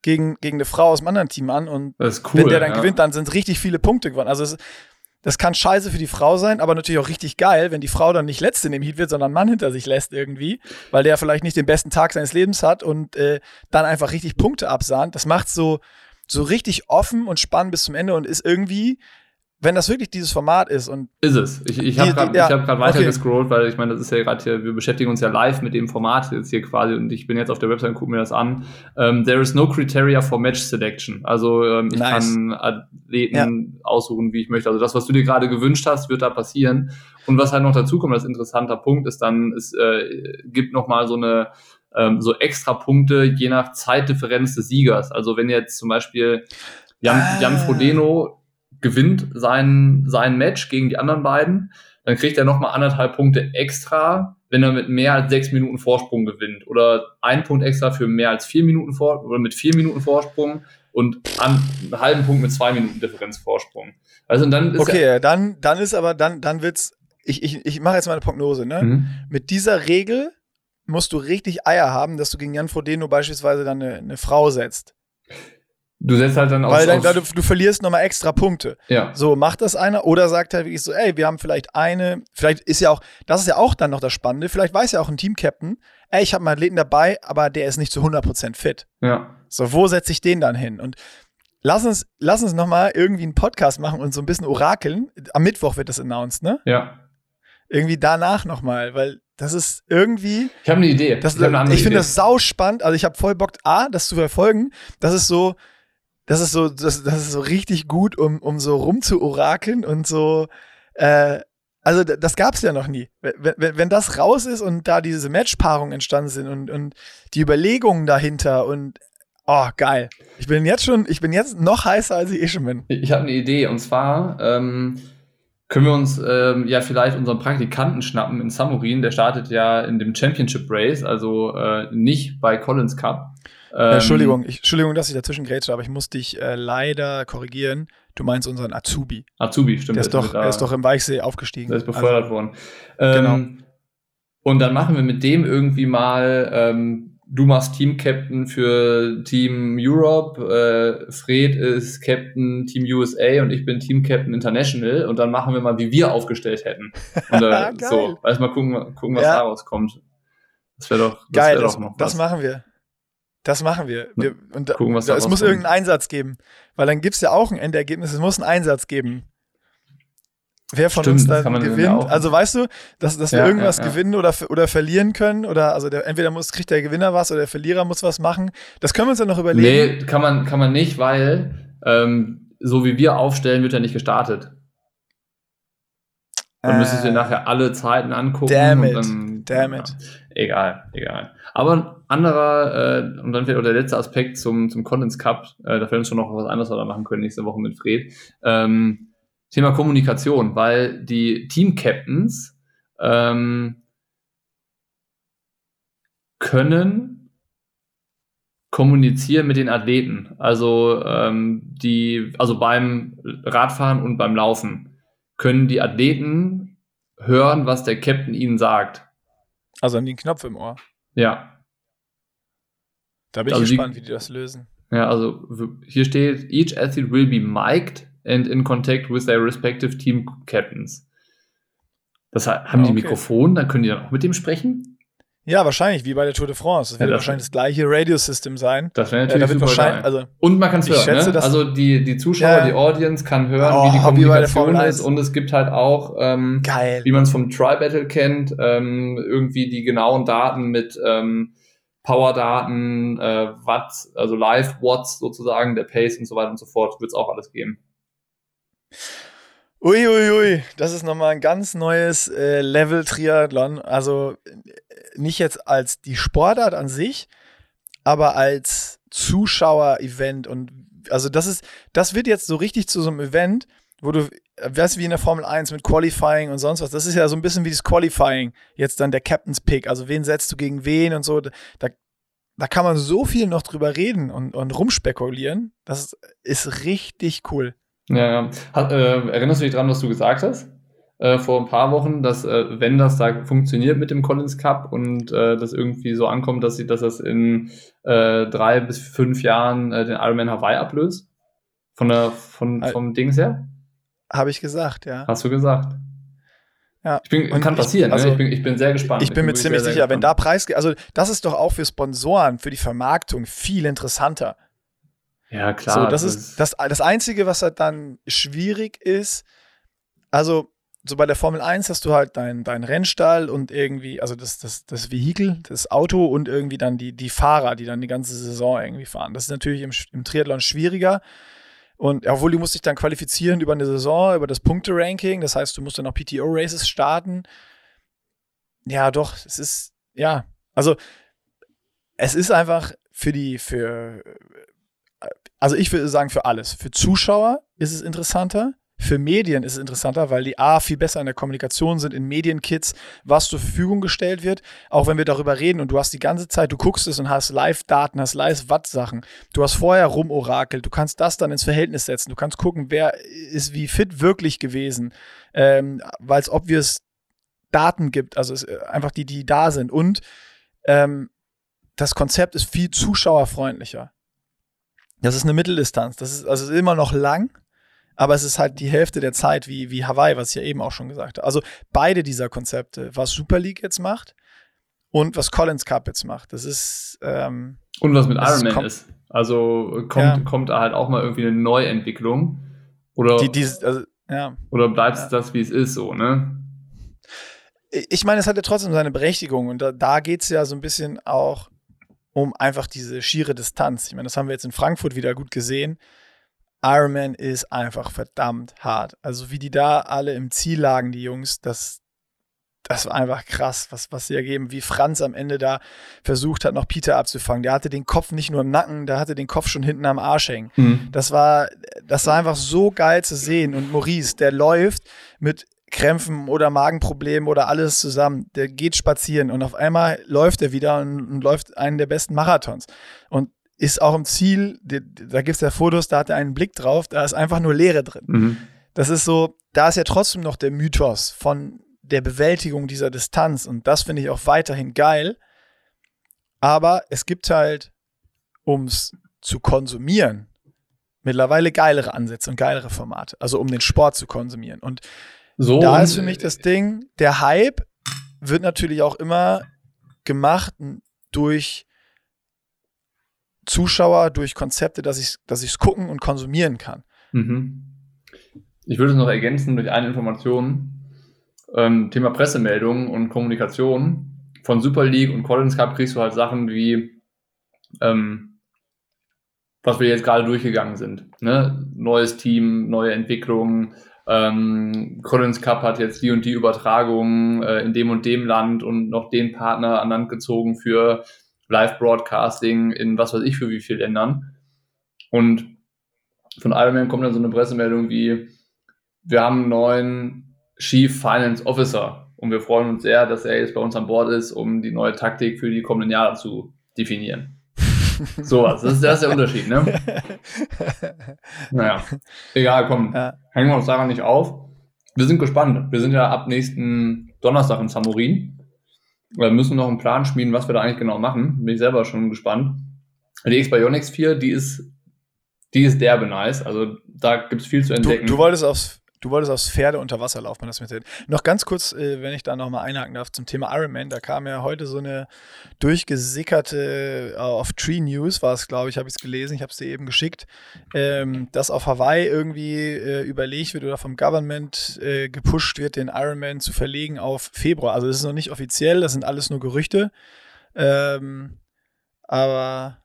gegen, gegen eine Frau aus dem anderen Team an und cool, wenn der dann ja. gewinnt, dann sind richtig viele Punkte gewonnen. Also es, das kann scheiße für die Frau sein, aber natürlich auch richtig geil, wenn die Frau dann nicht letzte in dem Heat wird, sondern einen Mann hinter sich lässt irgendwie, weil der vielleicht nicht den besten Tag seines Lebens hat und äh, dann einfach richtig Punkte absahnt. Das macht so so richtig offen und spannend bis zum Ende und ist irgendwie wenn das wirklich dieses Format ist und. Ist es. Ich, ich habe gerade ja, hab weiter okay. gescrollt, weil ich meine, das ist ja gerade hier, wir beschäftigen uns ja live mit dem Format jetzt hier quasi und ich bin jetzt auf der Website und gucke mir das an. Um, ähm, there is no criteria for match selection. Also ähm, ich nice. kann Athleten ja. aussuchen, wie ich möchte. Also das, was du dir gerade gewünscht hast, wird da passieren. Und was halt noch dazu kommt, das interessanter Punkt ist dann, es äh, gibt noch mal so eine ähm, so extra Punkte je nach Zeitdifferenz des Siegers. Also wenn jetzt zum Beispiel Jan, ah. Jan Frodeno gewinnt sein, sein Match gegen die anderen beiden, dann kriegt er nochmal anderthalb Punkte extra wenn er mit mehr als sechs Minuten Vorsprung gewinnt. Oder ein Punkt extra für mehr als vier Minuten Vorsprung oder mit vier Minuten Vorsprung und an, einen halben Punkt mit zwei Minuten Differenz Vorsprung. Also dann ist Okay, ja, dann, dann ist aber, dann, dann wird's, ich, ich, ich mache jetzt mal eine Prognose, ne? Mhm. Mit dieser Regel musst du richtig Eier haben, dass du gegen Jan Frodeno beispielsweise dann eine, eine Frau setzt. Du setzt halt dann auf. Weil dann, du, du verlierst nochmal extra Punkte. Ja. So, macht das einer oder sagt halt wirklich so, ey, wir haben vielleicht eine, vielleicht ist ja auch, das ist ja auch dann noch das Spannende, vielleicht weiß ja auch ein Team-Captain, ey, ich habe einen Athleten dabei, aber der ist nicht zu 100% fit. Ja. So, wo setze ich den dann hin? Und lass uns, lass uns nochmal irgendwie einen Podcast machen und so ein bisschen orakeln. Am Mittwoch wird das announced, ne? Ja. Irgendwie danach nochmal, weil das ist irgendwie. Ich habe eine Idee. Das, ich, ich finde das sau spannend. Also ich habe voll Bock, A, das zu verfolgen. Das ist so, das ist so, das, das ist so richtig gut, um, um so rumzuorakeln und so, äh, also das gab's ja noch nie. Wenn, wenn, wenn das raus ist und da diese Matchpaarungen entstanden sind und, und die Überlegungen dahinter und oh, geil. Ich bin jetzt schon, ich bin jetzt noch heißer, als ich eh schon bin. Ich habe eine Idee und zwar ähm, können wir uns ähm, ja vielleicht unseren Praktikanten schnappen in Samurin, der startet ja in dem Championship Race, also äh, nicht bei Collins Cup. Ähm, Entschuldigung, ich, Entschuldigung, dass ich dazwischen grätsche, aber ich muss dich äh, leider korrigieren. Du meinst unseren Azubi. Azubi, stimmt. Der ist, doch, der ist doch im Weichsee aufgestiegen. Der ist befördert also, worden. Ähm, genau. Und dann machen wir mit dem irgendwie mal, ähm, du machst Team-Captain für Team Europe, äh, Fred ist Captain Team USA und ich bin Team-Captain International und dann machen wir mal, wie wir aufgestellt hätten. <laughs> Und, äh, so, also mal gucken, gucken was ja. daraus kommt. Das wäre doch, das Geil, wär doch noch was. Das machen wir. Das machen wir. wir und Gucken, was da, es muss irgendeinen Einsatz geben. Weil dann gibt es ja auch ein Endergebnis, es muss einen Einsatz geben. Wer von Stimmt, uns dann gewinnt. Also weißt du, dass, dass ja, wir irgendwas ja, ja. gewinnen oder, oder verlieren können. Oder also der, entweder muss, kriegt der Gewinner was oder der Verlierer muss was machen. Das können wir uns dann noch überlegen. Nee, kann man, kann man nicht, weil ähm, so wie wir aufstellen, wird er nicht gestartet. Dann äh, müsstest du dir nachher alle Zeiten angucken. Damn it. Dann, damn it. Egal, egal. Aber anderer, äh, und dann fehlt auch der letzte Aspekt zum, zum Contents Cup, äh, da fällt uns schon noch was anderes wir da machen können nächste Woche mit Fred. Ähm, Thema Kommunikation, weil die Team-Captains ähm, können kommunizieren mit den Athleten. Also ähm, die, also beim Radfahren und beim Laufen können die Athleten hören, was der Captain ihnen sagt. Also an den Knopf im Ohr. Ja. Da bin ich also gespannt, die, wie die das lösen. Ja, also hier steht, each athlete will be mic'd and in contact with their respective team captains. Das heißt, haben die okay. Mikrofon, dann können die dann auch mit dem sprechen? Ja, wahrscheinlich, wie bei der Tour de France. Das wird ja, das wahrscheinlich das gleiche Radio-System sein. Das wäre natürlich ja, super also, Und man kann es hören, schätze, ne? Also die, die Zuschauer, ja. die Audience kann hören, oh, wie die Kommunikation wie ist. Und es gibt halt auch, ähm, Geil. wie man es vom Tri-Battle kennt, ähm, irgendwie die genauen Daten mit ähm, Power-Daten, äh, Watts, also Live-Watts sozusagen, der Pace und so weiter und so fort, wird es auch alles geben. Uiuiui, ui, ui. das ist nochmal ein ganz neues äh, Level Triathlon. Also nicht jetzt als die Sportart an sich, aber als Zuschauer-Event. Und also das ist, das wird jetzt so richtig zu so einem Event, wo du, weißt du, wie in der Formel 1 mit Qualifying und sonst was. Das ist ja so ein bisschen wie das Qualifying. Jetzt dann der Captain's Pick. Also wen setzt du gegen wen und so. Da, da kann man so viel noch drüber reden und, und rumspekulieren. Das ist richtig cool. Ja, ja. Hat, äh, erinnerst du dich dran, was du gesagt hast? Äh, vor ein paar Wochen, dass äh, wenn das da funktioniert mit dem Collins Cup und äh, das irgendwie so ankommt, dass sie, dass das in äh, drei bis fünf Jahren äh, den Ironman Hawaii ablöst? Von der, von, vom Dings her? Habe ich gesagt, ja. Hast du gesagt? Ja. Ich bin, kann passieren, ich, ne? also, ne? ich, bin, ich bin sehr gespannt. Ich bin, ich bin mir ziemlich sehr, sicher, sehr wenn da Preis, also das ist doch auch für Sponsoren, für die Vermarktung viel interessanter. Ja, klar. So, das, das ist das, das Einzige, was halt dann schwierig ist. Also, so bei der Formel 1 hast du halt deinen dein Rennstall und irgendwie, also das, das, das Vehikel, das Auto und irgendwie dann die, die Fahrer, die dann die ganze Saison irgendwie fahren. Das ist natürlich im, im Triathlon schwieriger. Und obwohl du musst dich dann qualifizieren über eine Saison, über das Punkte-Ranking. Das heißt, du musst dann auch PTO-Races starten. Ja, doch, es ist, ja, also es ist einfach für die, für also ich würde sagen für alles. Für Zuschauer ist es interessanter, für Medien ist es interessanter, weil die A viel besser in der Kommunikation sind, in Medienkits, was zur Verfügung gestellt wird. Auch wenn wir darüber reden und du hast die ganze Zeit, du guckst es und hast Live-Daten, hast Live-Watt-Sachen. Du hast vorher rumorakelt, du kannst das dann ins Verhältnis setzen. Du kannst gucken, wer ist wie fit wirklich gewesen, ähm, weil es obvious Daten gibt, also es, äh, einfach die, die da sind. Und ähm, das Konzept ist viel zuschauerfreundlicher. Das ist eine Mitteldistanz. Das ist also immer noch lang, aber es ist halt die Hälfte der Zeit wie, wie Hawaii, was ich ja eben auch schon gesagt habe. Also beide dieser Konzepte, was Super League jetzt macht und was Collins Cup jetzt macht, das ist. Ähm, und was mit Iron Man ist. Also kommt, ja. kommt halt auch mal irgendwie eine Neuentwicklung. Oder, die, die, also, ja. oder bleibt es ja. das, wie es ist, so, ne? Ich meine, es hat ja trotzdem seine Berechtigung und da, da geht es ja so ein bisschen auch um einfach diese schiere Distanz. Ich meine, das haben wir jetzt in Frankfurt wieder gut gesehen. Ironman ist einfach verdammt hart. Also wie die da alle im Ziel lagen, die Jungs, das, das war einfach krass, was, was sie ergeben. Wie Franz am Ende da versucht hat, noch Peter abzufangen. Der hatte den Kopf nicht nur im Nacken, der hatte den Kopf schon hinten am Arsch hängen. Mhm. Das war, das war einfach so geil zu sehen. Und Maurice, der läuft mit Krämpfen oder Magenproblemen oder alles zusammen. Der geht spazieren und auf einmal läuft er wieder und, und läuft einen der besten Marathons. Und ist auch im Ziel, da gibt es ja Fotos, da hat er einen Blick drauf, da ist einfach nur Leere drin. Mhm. Das ist so, da ist ja trotzdem noch der Mythos von der Bewältigung dieser Distanz und das finde ich auch weiterhin geil. Aber es gibt halt, um es zu konsumieren, mittlerweile geilere Ansätze und geilere Formate, also um den Sport zu konsumieren. Und so, da ist für mich das Ding, der Hype wird natürlich auch immer gemacht durch Zuschauer durch Konzepte, dass ich es dass gucken und konsumieren kann. Mhm. Ich würde es noch ergänzen durch eine Information. Ähm, Thema Pressemeldungen und Kommunikation. Von Super League und Collins Cup kriegst du halt Sachen wie, ähm, was wir jetzt gerade durchgegangen sind. Ne? Neues Team, neue Entwicklungen. Ähm, Collins Cup hat jetzt die und die Übertragungen äh, in dem und dem Land und noch den Partner an Land gezogen für Live-Broadcasting in was weiß ich für wie vielen Ländern. Und von Ironman kommt dann so eine Pressemeldung wie, wir haben einen neuen Chief Finance Officer und wir freuen uns sehr, dass er jetzt bei uns an Bord ist, um die neue Taktik für die kommenden Jahre zu definieren. <laughs> Sowas, das ist, das ist der Unterschied, ne? <laughs> naja, egal, komm, hängen wir uns daran nicht auf. Wir sind gespannt. Wir sind ja ab nächsten Donnerstag in Samorin. Wir müssen noch einen Plan schmieden, was wir da eigentlich genau machen. Bin ich selber schon gespannt. Die X-Bionics 4, die ist, die ist derbe nice. Also da gibt es viel zu entdecken. Du, du wolltest aufs Du wolltest aufs Pferde unter Wasser laufen, das mit Noch ganz kurz, äh, wenn ich da nochmal einhaken darf zum Thema Ironman. Da kam ja heute so eine durchgesickerte, äh, auf Tree News war es, glaube ich, habe ich es gelesen, ich habe es dir eben geschickt, ähm, dass auf Hawaii irgendwie äh, überlegt wird oder vom Government äh, gepusht wird, den Ironman zu verlegen auf Februar. Also das ist noch nicht offiziell, das sind alles nur Gerüchte. Ähm, aber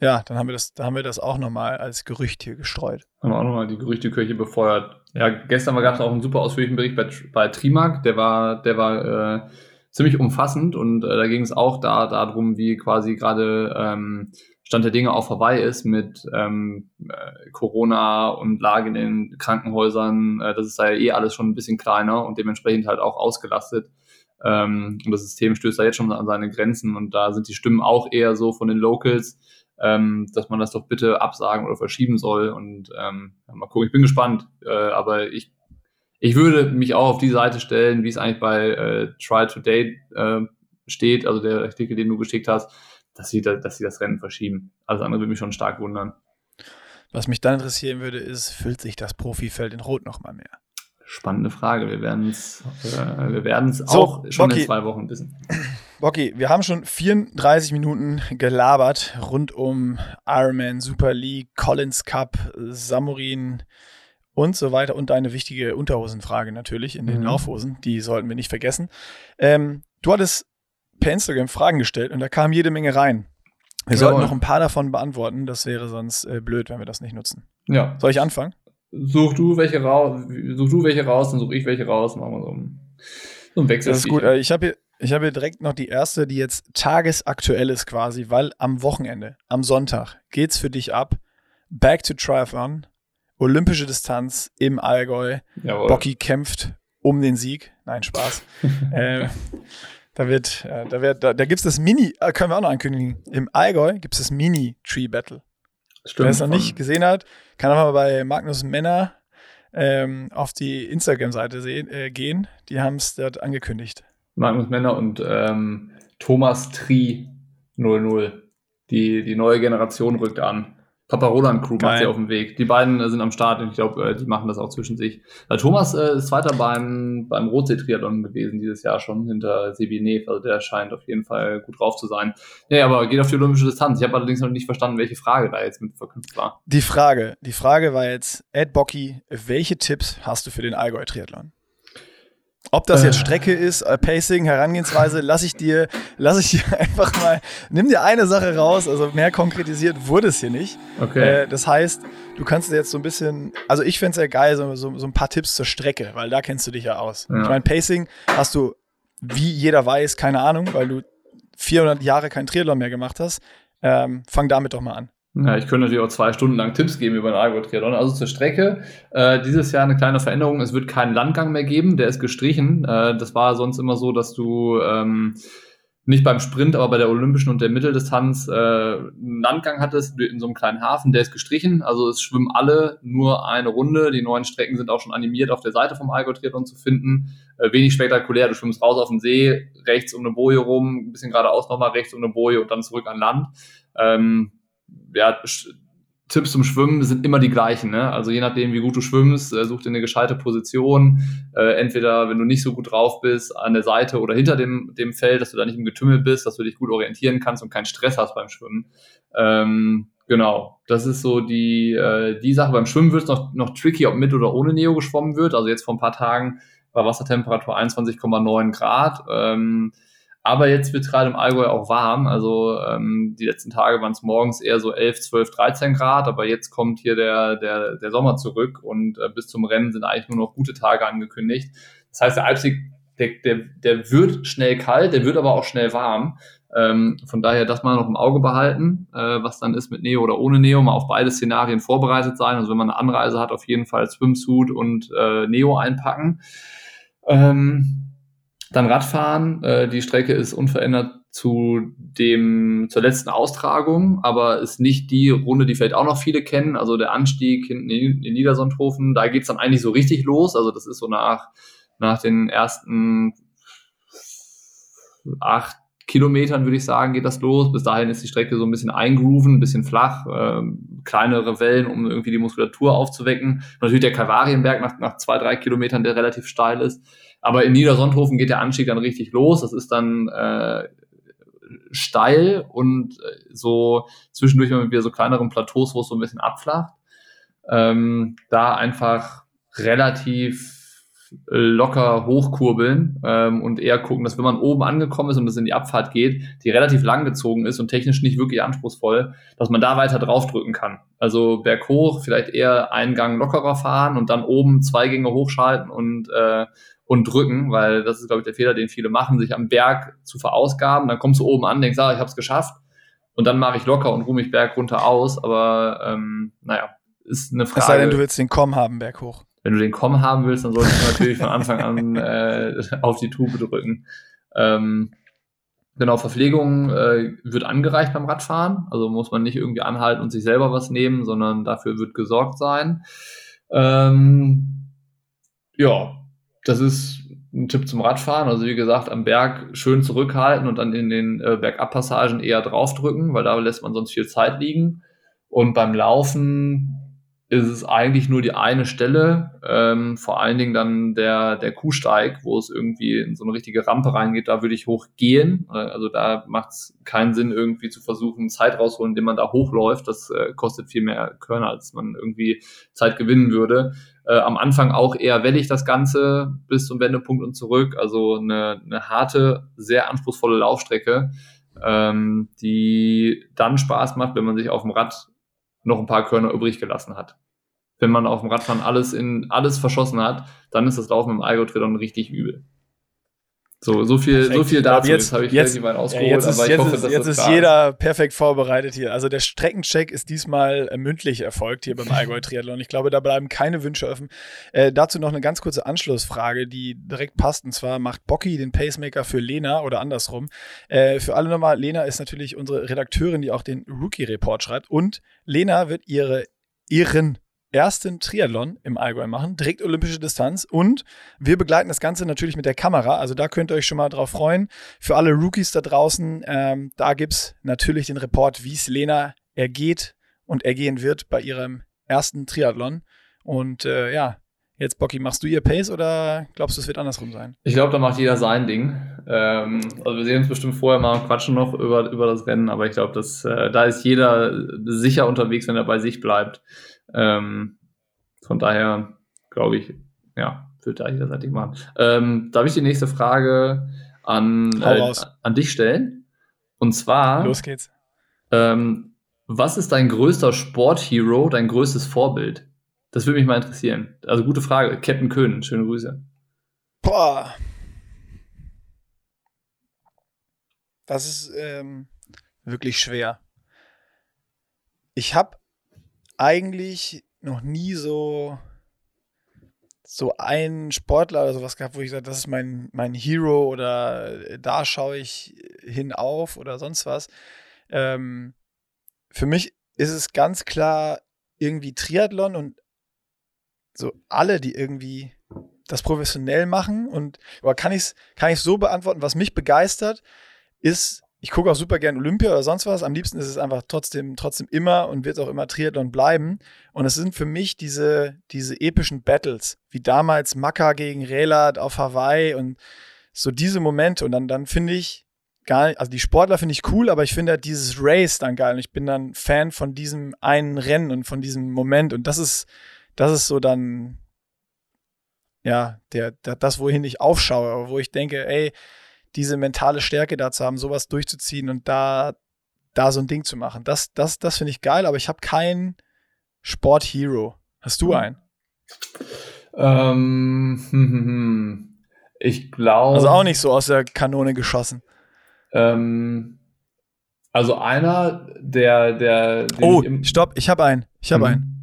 ja, dann haben wir das, da haben wir das auch nochmal als Gerücht hier gestreut. Haben wir auch nochmal die Gerüchtekirche befeuert. Ja, gestern gab es auch einen super ausführlichen Bericht bei, bei Trimark, der war, der war äh, ziemlich umfassend und äh, da ging es auch da darum, wie quasi gerade ähm, Stand der Dinge auch vorbei ist mit ähm, äh, Corona und Lage in den Krankenhäusern. Äh, das ist da ja eh alles schon ein bisschen kleiner und dementsprechend halt auch ausgelastet. Ähm, und das System stößt da jetzt schon an seine Grenzen und da sind die Stimmen auch eher so von den Locals, ähm, dass man das doch bitte absagen oder verschieben soll. Und ähm, mal gucken, ich bin gespannt. Äh, aber ich, ich würde mich auch auf die Seite stellen, wie es eigentlich bei äh, Try Today äh, steht, also der Artikel, den du geschickt hast, dass sie, da, dass sie das Rennen verschieben. Alles andere würde mich schon stark wundern. Was mich dann interessieren würde, ist, füllt sich das Profifeld in Rot nochmal mehr? Spannende Frage. Wir werden es äh, wir werden's so, auch schon okay. in zwei Wochen wissen. Bocky, wir haben schon 34 Minuten gelabert rund um Ironman, Super League, Collins Cup, Samurin und so weiter und eine wichtige Unterhosenfrage natürlich in den mhm. Laufhosen, die sollten wir nicht vergessen. Ähm, du hattest per Instagram Fragen gestellt und da kam jede Menge rein. Wir ja, sollten noch ein paar davon beantworten, das wäre sonst äh, blöd, wenn wir das nicht nutzen. Ja. Soll ich anfangen? Such du welche raus, such du welche raus, dann suche ich welche raus, machen wir so ein, so ein Wechsel. Das ist gut. Äh, ich habe hier ich habe hier direkt noch die erste, die jetzt tagesaktuell ist quasi, weil am Wochenende, am Sonntag, geht's für dich ab. Back to Triathlon. olympische Distanz im Allgäu. Jawohl. Bocky kämpft um den Sieg. Nein, Spaß. <laughs> äh, da wird, äh, da wird, da, da gibt es das Mini, äh, können wir auch noch ankündigen. Im Allgäu gibt es das Mini-Tree-Battle. Wer es noch nicht gesehen hat, kann auch mal bei Magnus Männer ähm, auf die Instagram-Seite äh, gehen. Die haben es dort angekündigt. Magnus Männer und ähm, Thomas Tri 00. Die, die neue Generation rückt an. Papa Roland Crew Geil. macht sie auf dem Weg. Die beiden äh, sind am Start und ich glaube, äh, die machen das auch zwischen sich. Äh, Thomas äh, ist Zweiter beim, beim Rotsee-Triathlon gewesen dieses Jahr schon hinter Sebi Neef. Also der scheint auf jeden Fall gut drauf zu sein. Ja, aber geht auf die olympische Distanz. Ich habe allerdings noch nicht verstanden, welche Frage da jetzt mit verknüpft war. Die Frage, die Frage war jetzt, Ed Bocky, welche Tipps hast du für den Allgäu-Triathlon? Ob das jetzt äh. Strecke ist, äh, Pacing, Herangehensweise, lass ich dir, lass ich dir <laughs> einfach mal, nimm dir eine Sache raus, also mehr konkretisiert wurde es hier nicht. Okay. Äh, das heißt, du kannst jetzt so ein bisschen, also ich fände es ja geil, so, so, so, ein paar Tipps zur Strecke, weil da kennst du dich ja aus. Ja. Ich meine, Pacing hast du, wie jeder weiß, keine Ahnung, weil du 400 Jahre kein Triathlon mehr gemacht hast. Ähm, fang damit doch mal an. Ja, ich könnte natürlich auch zwei Stunden lang Tipps geben über den Allgäu-Triathlon. Also zur Strecke. Äh, dieses Jahr eine kleine Veränderung. Es wird keinen Landgang mehr geben. Der ist gestrichen. Äh, das war sonst immer so, dass du ähm, nicht beim Sprint, aber bei der Olympischen und der Mitteldistanz äh, einen Landgang hattest in so einem kleinen Hafen. Der ist gestrichen. Also es schwimmen alle nur eine Runde. Die neuen Strecken sind auch schon animiert auf der Seite vom Allgäu-Triathlon zu finden. Äh, wenig spektakulär. Du schwimmst raus auf den See, rechts um eine Boje rum, ein bisschen geradeaus nochmal rechts um eine Boje und dann zurück an Land. Ähm, ja, Tipps zum Schwimmen sind immer die gleichen. Ne? Also je nachdem, wie gut du schwimmst, äh, such dir eine gescheite Position. Äh, entweder, wenn du nicht so gut drauf bist, an der Seite oder hinter dem, dem Feld, dass du da nicht im Getümmel bist, dass du dich gut orientieren kannst und keinen Stress hast beim Schwimmen. Ähm, genau, das ist so die, äh, die Sache. Beim Schwimmen wird es noch, noch tricky, ob mit oder ohne Neo geschwommen wird. Also jetzt vor ein paar Tagen war Wassertemperatur 21,9 Grad. Ähm, aber jetzt wird gerade im Allgäu auch warm. Also ähm, die letzten Tage waren es morgens eher so 11, 12, 13 Grad. Aber jetzt kommt hier der, der, der Sommer zurück und äh, bis zum Rennen sind eigentlich nur noch gute Tage angekündigt. Das heißt, der Alpsig, der, der, der wird schnell kalt, der wird aber auch schnell warm. Ähm, von daher das mal noch im Auge behalten, äh, was dann ist mit Neo oder ohne Neo, mal auf beide Szenarien vorbereitet sein. Also wenn man eine Anreise hat, auf jeden Fall Swimsuit und äh, Neo einpacken. Ähm, dann Radfahren. Äh, die Strecke ist unverändert zu dem, zur letzten Austragung, aber ist nicht die Runde, die vielleicht auch noch viele kennen. Also der Anstieg hinten in, in Niedersondhofen, da geht's dann eigentlich so richtig los. Also das ist so nach, nach den ersten acht Kilometern, würde ich sagen, geht das los. Bis dahin ist die Strecke so ein bisschen eingrooven, ein bisschen flach, äh, kleinere Wellen, um irgendwie die Muskulatur aufzuwecken. Und natürlich der Kalvarienberg nach, nach zwei, drei Kilometern, der relativ steil ist. Aber in Niedersondhofen geht der Anstieg dann richtig los. Das ist dann äh, steil und äh, so zwischendurch immer wieder so kleineren Plateaus, wo es so ein bisschen abflacht. Ähm, da einfach relativ locker hochkurbeln ähm, und eher gucken, dass wenn man oben angekommen ist und es in die Abfahrt geht, die relativ lang gezogen ist und technisch nicht wirklich anspruchsvoll, dass man da weiter draufdrücken kann. Also berghoch vielleicht eher einen Gang lockerer fahren und dann oben zwei Gänge hochschalten und äh, und drücken, weil das ist, glaube ich, der Fehler, den viele machen, sich am Berg zu verausgaben. Dann kommst du oben an, denkst, ah, ich habe es geschafft. Und dann mache ich locker und ruhe mich Berg runter aus. Aber ähm, naja, ist eine Frage. Es sei denn, du willst den Komm haben, Berg hoch. Wenn du den Komm haben willst, dann solltest du natürlich von Anfang an <laughs> äh, auf die Tube drücken. Ähm, genau, Verpflegung äh, wird angereicht beim Radfahren. Also muss man nicht irgendwie anhalten und sich selber was nehmen, sondern dafür wird gesorgt sein. Ähm, ja, das ist ein Tipp zum Radfahren. Also wie gesagt, am Berg schön zurückhalten und dann in den äh, Bergabpassagen eher draufdrücken, weil da lässt man sonst viel Zeit liegen. Und beim Laufen ist es eigentlich nur die eine Stelle, ähm, vor allen Dingen dann der, der Kuhsteig, wo es irgendwie in so eine richtige Rampe reingeht, da würde ich hochgehen. Äh, also da macht es keinen Sinn, irgendwie zu versuchen, Zeit rausholen, indem man da hochläuft. Das äh, kostet viel mehr Körner, als man irgendwie Zeit gewinnen würde. Äh, am Anfang auch eher wellig das Ganze bis zum Wendepunkt und zurück. Also eine, eine harte, sehr anspruchsvolle Laufstrecke, ähm, die dann Spaß macht, wenn man sich auf dem Rad noch ein paar Körner übrig gelassen hat. Wenn man auf dem Radfahren alles in alles verschossen hat, dann ist das Laufen im Allgäu-Triathlon richtig übel. So, so viel, so viel dazu. Jetzt, jetzt habe ich jetzt, relativ weit ausgeholt, jetzt ist, aber ich jetzt hoffe, ist, dass jetzt das ist jeder perfekt vorbereitet hier. Also der Streckencheck ist diesmal äh, mündlich erfolgt hier beim <laughs> Allgäu Triathlon. Ich glaube, da bleiben keine Wünsche offen. Äh, dazu noch eine ganz kurze Anschlussfrage, die direkt passt. Und zwar macht Bocky den Pacemaker für Lena oder andersrum. Äh, für alle nochmal, Lena ist natürlich unsere Redakteurin, die auch den Rookie-Report schreibt. Und Lena wird ihre ihren ersten Triathlon im Allgäu machen, direkt olympische Distanz. Und wir begleiten das Ganze natürlich mit der Kamera. Also da könnt ihr euch schon mal drauf freuen. Für alle Rookies da draußen, ähm, da gibt es natürlich den Report, wie es Lena ergeht und ergehen wird bei ihrem ersten Triathlon. Und äh, ja, jetzt Bocky, machst du ihr Pace oder glaubst du, es wird andersrum sein? Ich glaube, da macht jeder sein Ding. Ähm, also wir sehen uns bestimmt vorher mal und quatschen noch über, über das Rennen, aber ich glaube, äh, da ist jeder sicher unterwegs, wenn er bei sich bleibt. Ähm, von daher glaube ich, ja, wird da jederzeitig machen. Ähm, darf ich die nächste Frage an, äh, an dich stellen? Und zwar. Los geht's. Ähm, was ist dein größter Sporthero, dein größtes Vorbild? Das würde mich mal interessieren. Also gute Frage. Captain Köhn, schöne Grüße. Boah. Das ist ähm, wirklich schwer. Ich habe eigentlich noch nie so so einen Sportler oder sowas gehabt, wo ich sage, das ist mein, mein Hero oder äh, da schaue ich hin auf oder sonst was. Ähm, für mich ist es ganz klar irgendwie Triathlon und so alle, die irgendwie das professionell machen und aber kann ich es kann ich so beantworten, was mich begeistert, ist ich gucke auch super gern Olympia oder sonst was. Am liebsten ist es einfach trotzdem, trotzdem immer und wird auch immer Triathlon bleiben. Und es sind für mich diese, diese epischen Battles, wie damals Maka gegen Relat auf Hawaii und so diese Momente. Und dann, dann finde ich gar nicht, also die Sportler finde ich cool, aber ich finde halt dieses Race dann geil. Und ich bin dann Fan von diesem einen Rennen und von diesem Moment. Und das ist, das ist so dann, ja, der, der das, wohin ich aufschaue, wo ich denke, ey, diese mentale Stärke da zu haben, sowas durchzuziehen und da, da so ein Ding zu machen. Das, das, das finde ich geil, aber ich habe keinen Sporthero. Hast du einen? Ähm, hm, hm, hm. Ich glaube. Also auch nicht so aus der Kanone geschossen. Ähm, also einer, der, der. Oh, stopp, ich habe einen. Ich habe mhm. einen.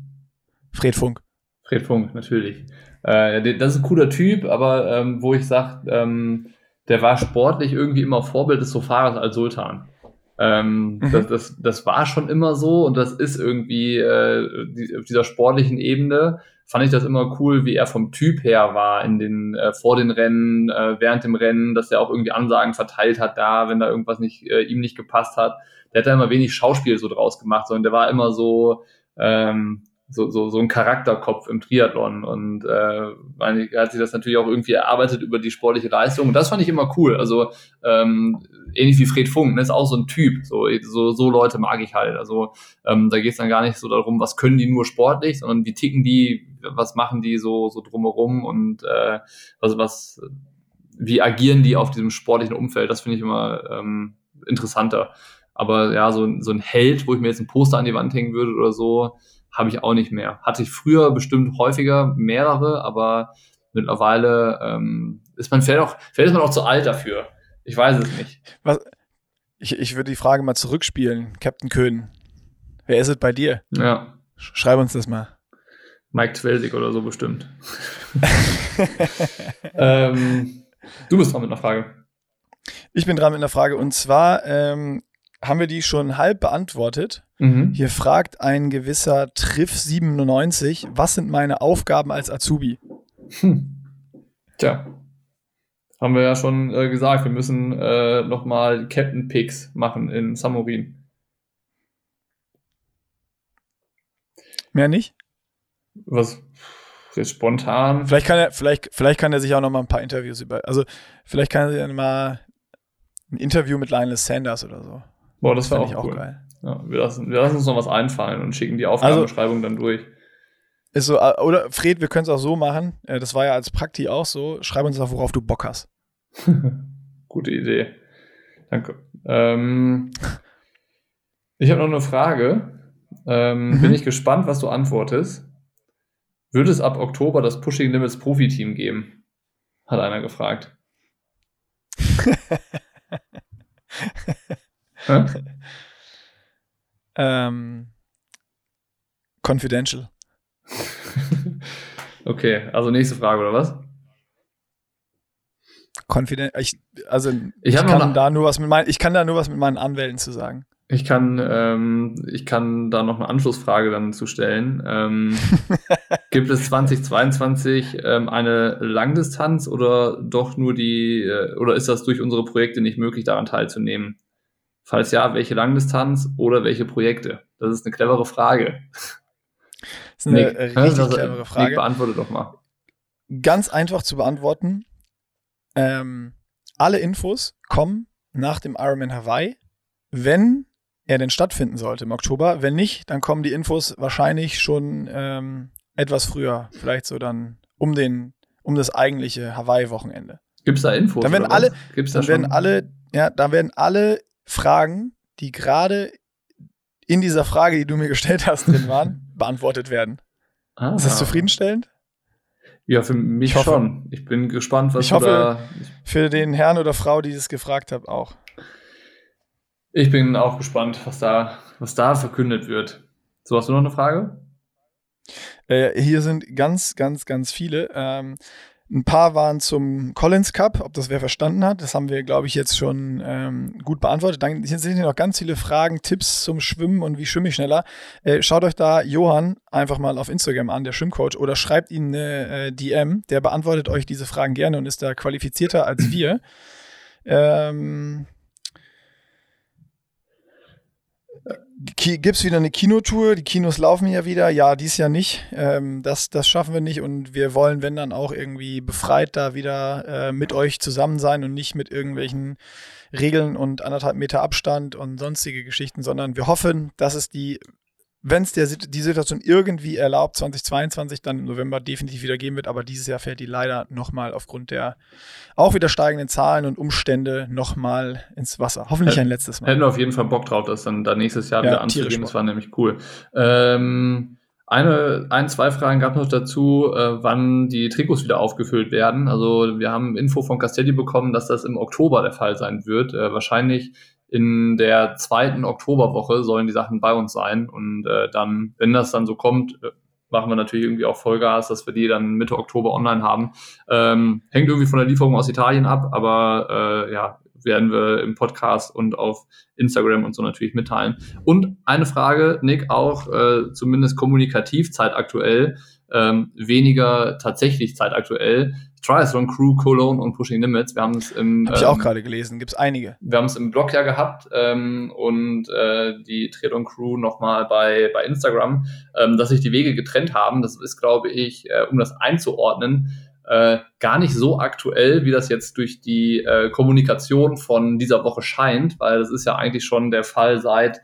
Fred Funk. Fred Funk, natürlich. Äh, das ist ein cooler Typ, aber ähm, wo ich sage, ähm, der war sportlich irgendwie immer Vorbild des Sofaras als Sultan. Ähm, mhm. das, das, das war schon immer so und das ist irgendwie äh, die, auf dieser sportlichen Ebene fand ich das immer cool, wie er vom Typ her war in den äh, vor den Rennen, äh, während dem Rennen, dass er auch irgendwie Ansagen verteilt hat da, wenn da irgendwas nicht äh, ihm nicht gepasst hat. Der hat da immer wenig Schauspiel so draus gemacht, sondern der war immer so ähm, so, so, so ein Charakterkopf im Triathlon und äh, er hat sich das natürlich auch irgendwie erarbeitet über die sportliche Leistung und das fand ich immer cool. Also ähm, ähnlich wie Fred Funk, ne, ist auch so ein Typ. So, so, so Leute mag ich halt. Also ähm, da geht es dann gar nicht so darum, was können die nur sportlich, sondern wie ticken die, was machen die so, so drumherum und äh, was, was, wie agieren die auf diesem sportlichen Umfeld. Das finde ich immer ähm, interessanter. Aber ja, so, so ein Held, wo ich mir jetzt ein Poster an die Wand hängen würde oder so, habe ich auch nicht mehr. Hatte ich früher bestimmt häufiger mehrere, aber mittlerweile ähm, ist man vielleicht auch, vielleicht ist man auch zu alt dafür. Ich weiß es nicht. Was, ich, ich würde die Frage mal zurückspielen, Captain Köhn. Wer ist es bei dir? Ja. Schreib uns das mal. Mike Twelsig oder so bestimmt. <laughs> ähm, du bist dran mit einer Frage. Ich bin dran mit einer Frage und zwar ähm, haben wir die schon halb beantwortet. Mhm. Hier fragt ein gewisser Triff97, was sind meine Aufgaben als Azubi? Hm. Tja, haben wir ja schon äh, gesagt, wir müssen äh, nochmal Captain Picks machen in Samurin. Mehr nicht? Was? Jetzt spontan. Vielleicht kann er, vielleicht, vielleicht kann er sich auch noch mal ein paar Interviews über. Also, vielleicht kann er mal ein Interview mit Lionel Sanders oder so. Boah, das, das wäre auch, cool. geil. Ja, wir, lassen, wir lassen uns noch was einfallen und schicken die Aufgabenbeschreibung also, dann durch. Ist so, äh, oder Fred, wir können es auch so machen. Äh, das war ja als Prakti auch so. Schreib uns doch, worauf du Bock hast. <laughs> Gute Idee. Danke. Ähm, ich habe noch eine Frage. Ähm, mhm. Bin ich gespannt, was du antwortest. Wird es ab Oktober das Pushing Limits Profi-Team geben? Hat einer gefragt. <laughs> <laughs> ähm, confidential. <laughs> okay, also nächste Frage, oder was? Confident, ich, also ich, ich kann da nur was mit meinen, ich kann da nur was mit meinen Anwälten zu sagen. Ich kann, ähm, ich kann da noch eine Anschlussfrage dann zu stellen. Ähm, <laughs> gibt es 2022 ähm, eine Langdistanz oder doch nur die, äh, oder ist das durch unsere Projekte nicht möglich, daran teilzunehmen? Falls ja, welche Langdistanz oder welche Projekte? Das ist eine clevere Frage. Das ist eine Nick, richtig also, clevere Frage. Nick, beantworte doch mal. Ganz einfach zu beantworten. Ähm, alle Infos kommen nach dem Ironman Hawaii. Wenn er denn stattfinden sollte im Oktober. Wenn nicht, dann kommen die Infos wahrscheinlich schon ähm, etwas früher, vielleicht so dann um den, um das eigentliche Hawaii-Wochenende. Gibt es da Infos? Dann werden alle, Gibt's da dann werden alle, ja, dann werden alle Fragen, die gerade in dieser Frage, die du mir gestellt hast, drin <laughs> waren, beantwortet werden. Ah. Ist das zufriedenstellend? Ja, für mich ich hoffe, schon. Ich bin gespannt, was ich hoffe, da. Für den Herrn oder Frau, die es gefragt hat, auch. Ich bin auch gespannt, was da, was da verkündet wird. So, hast du noch eine Frage? Äh, hier sind ganz, ganz, ganz viele. Ähm, ein paar waren zum Collins Cup, ob das wer verstanden hat. Das haben wir, glaube ich, jetzt schon ähm, gut beantwortet. Dann sind hier noch ganz viele Fragen, Tipps zum Schwimmen und wie schwimme ich schneller. Äh, schaut euch da Johann einfach mal auf Instagram an, der Schwimmcoach, oder schreibt ihm eine äh, DM. Der beantwortet euch diese Fragen gerne und ist da qualifizierter als wir. Ähm, Gibt es wieder eine Kinotour? Die Kinos laufen ja wieder. Ja, dies Jahr nicht. Ähm, das, das schaffen wir nicht und wir wollen, wenn dann auch irgendwie befreit da wieder äh, mit euch zusammen sein und nicht mit irgendwelchen Regeln und anderthalb Meter Abstand und sonstige Geschichten, sondern wir hoffen, dass es die wenn es die Situation irgendwie erlaubt, 2022 dann im November definitiv wieder geben wird, aber dieses Jahr fällt die leider nochmal aufgrund der auch wieder steigenden Zahlen und Umstände nochmal ins Wasser. Hoffentlich ein letztes Mal. Hätten wir auf jeden Fall Bock drauf, das dann da nächstes Jahr ja, wieder anzugehen. Das war nämlich cool. Ähm, eine, ein, zwei Fragen gab es noch dazu, äh, wann die Trikots wieder aufgefüllt werden. Also wir haben Info von Castelli bekommen, dass das im Oktober der Fall sein wird. Äh, wahrscheinlich in der zweiten Oktoberwoche sollen die Sachen bei uns sein. Und äh, dann, wenn das dann so kommt, äh, machen wir natürlich irgendwie auch Vollgas, dass wir die dann Mitte Oktober online haben. Ähm, hängt irgendwie von der Lieferung aus Italien ab, aber äh, ja, werden wir im Podcast und auf Instagram und so natürlich mitteilen. Und eine Frage, Nick, auch äh, zumindest kommunikativ zeitaktuell, ähm, weniger tatsächlich zeitaktuell. Triathlon Crew, Cologne und Pushing Limits. Wir haben es im. Habe ich auch ähm, gerade gelesen, gibt es einige. Wir haben es im Blog ja gehabt ähm, und äh, die Triathlon Crew nochmal bei, bei Instagram, ähm, dass sich die Wege getrennt haben. Das ist, glaube ich, äh, um das einzuordnen, äh, gar nicht so aktuell, wie das jetzt durch die äh, Kommunikation von dieser Woche scheint, weil das ist ja eigentlich schon der Fall seit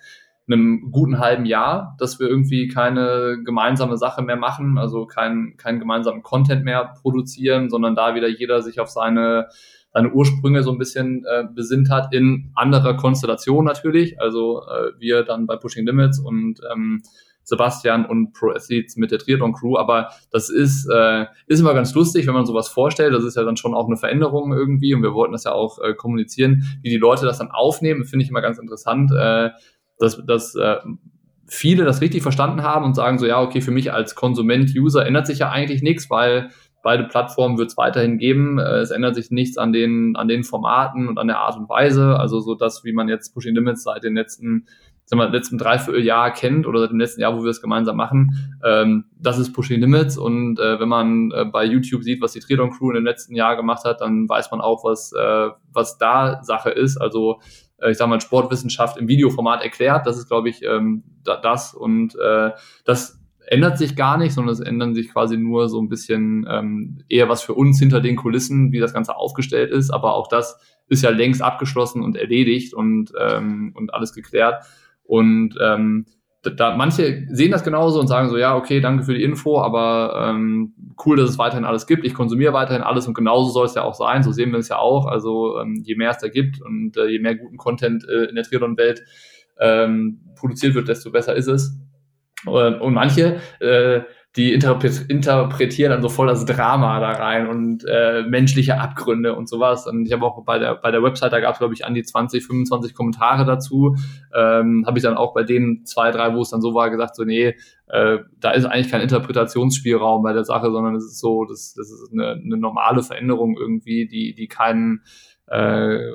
einem guten halben Jahr, dass wir irgendwie keine gemeinsame Sache mehr machen, also keinen keinen gemeinsamen Content mehr produzieren, sondern da wieder jeder sich auf seine seine Ursprünge so ein bisschen äh, besinnt hat in anderer Konstellation natürlich. Also äh, wir dann bei Pushing Limits und ähm, Sebastian und Pro Athletes mit der Triathlon Crew. Aber das ist, äh, ist immer ganz lustig, wenn man sowas vorstellt. Das ist ja dann schon auch eine Veränderung irgendwie und wir wollten das ja auch äh, kommunizieren, wie die Leute das dann aufnehmen. Finde ich immer ganz interessant. Äh, dass, dass äh, viele das richtig verstanden haben und sagen so, ja, okay, für mich als Konsument, User ändert sich ja eigentlich nichts, weil beide Plattformen wird es weiterhin geben. Äh, es ändert sich nichts an den, an den Formaten und an der Art und Weise. Also so das, wie man jetzt Pushing Limits seit den letzten sagen wir, letzten Dreivierteljahr kennt oder seit dem letzten Jahr, wo wir es gemeinsam machen, ähm, das ist Pushing Limits und äh, wenn man äh, bei YouTube sieht, was die Triathlon Crew in dem letzten Jahr gemacht hat, dann weiß man auch, was, äh, was da Sache ist. Also ich sage mal, Sportwissenschaft im Videoformat erklärt. Das ist, glaube ich, ähm, da, das. Und äh, das ändert sich gar nicht, sondern es ändern sich quasi nur so ein bisschen ähm, eher was für uns hinter den Kulissen, wie das Ganze aufgestellt ist. Aber auch das ist ja längst abgeschlossen und erledigt und, ähm, und alles geklärt. Und ähm, da, manche sehen das genauso und sagen so, ja, okay, danke für die Info, aber ähm, cool, dass es weiterhin alles gibt. Ich konsumiere weiterhin alles und genauso soll es ja auch sein. So sehen wir es ja auch. Also ähm, je mehr es da gibt und äh, je mehr guten Content äh, in der Triathlon-Welt ähm, produziert wird, desto besser ist es. Und, und manche äh, die interpretieren dann so voll das Drama da rein und äh, menschliche Abgründe und sowas. Und ich habe auch bei der, bei der Website, da gab es, glaube ich, an die 20, 25 Kommentare dazu. Ähm, habe ich dann auch bei den zwei, drei, wo es dann so war, gesagt, so, nee, äh, da ist eigentlich kein Interpretationsspielraum bei der Sache, sondern es ist so, das, das ist eine, eine normale Veränderung irgendwie, die, die keinen äh,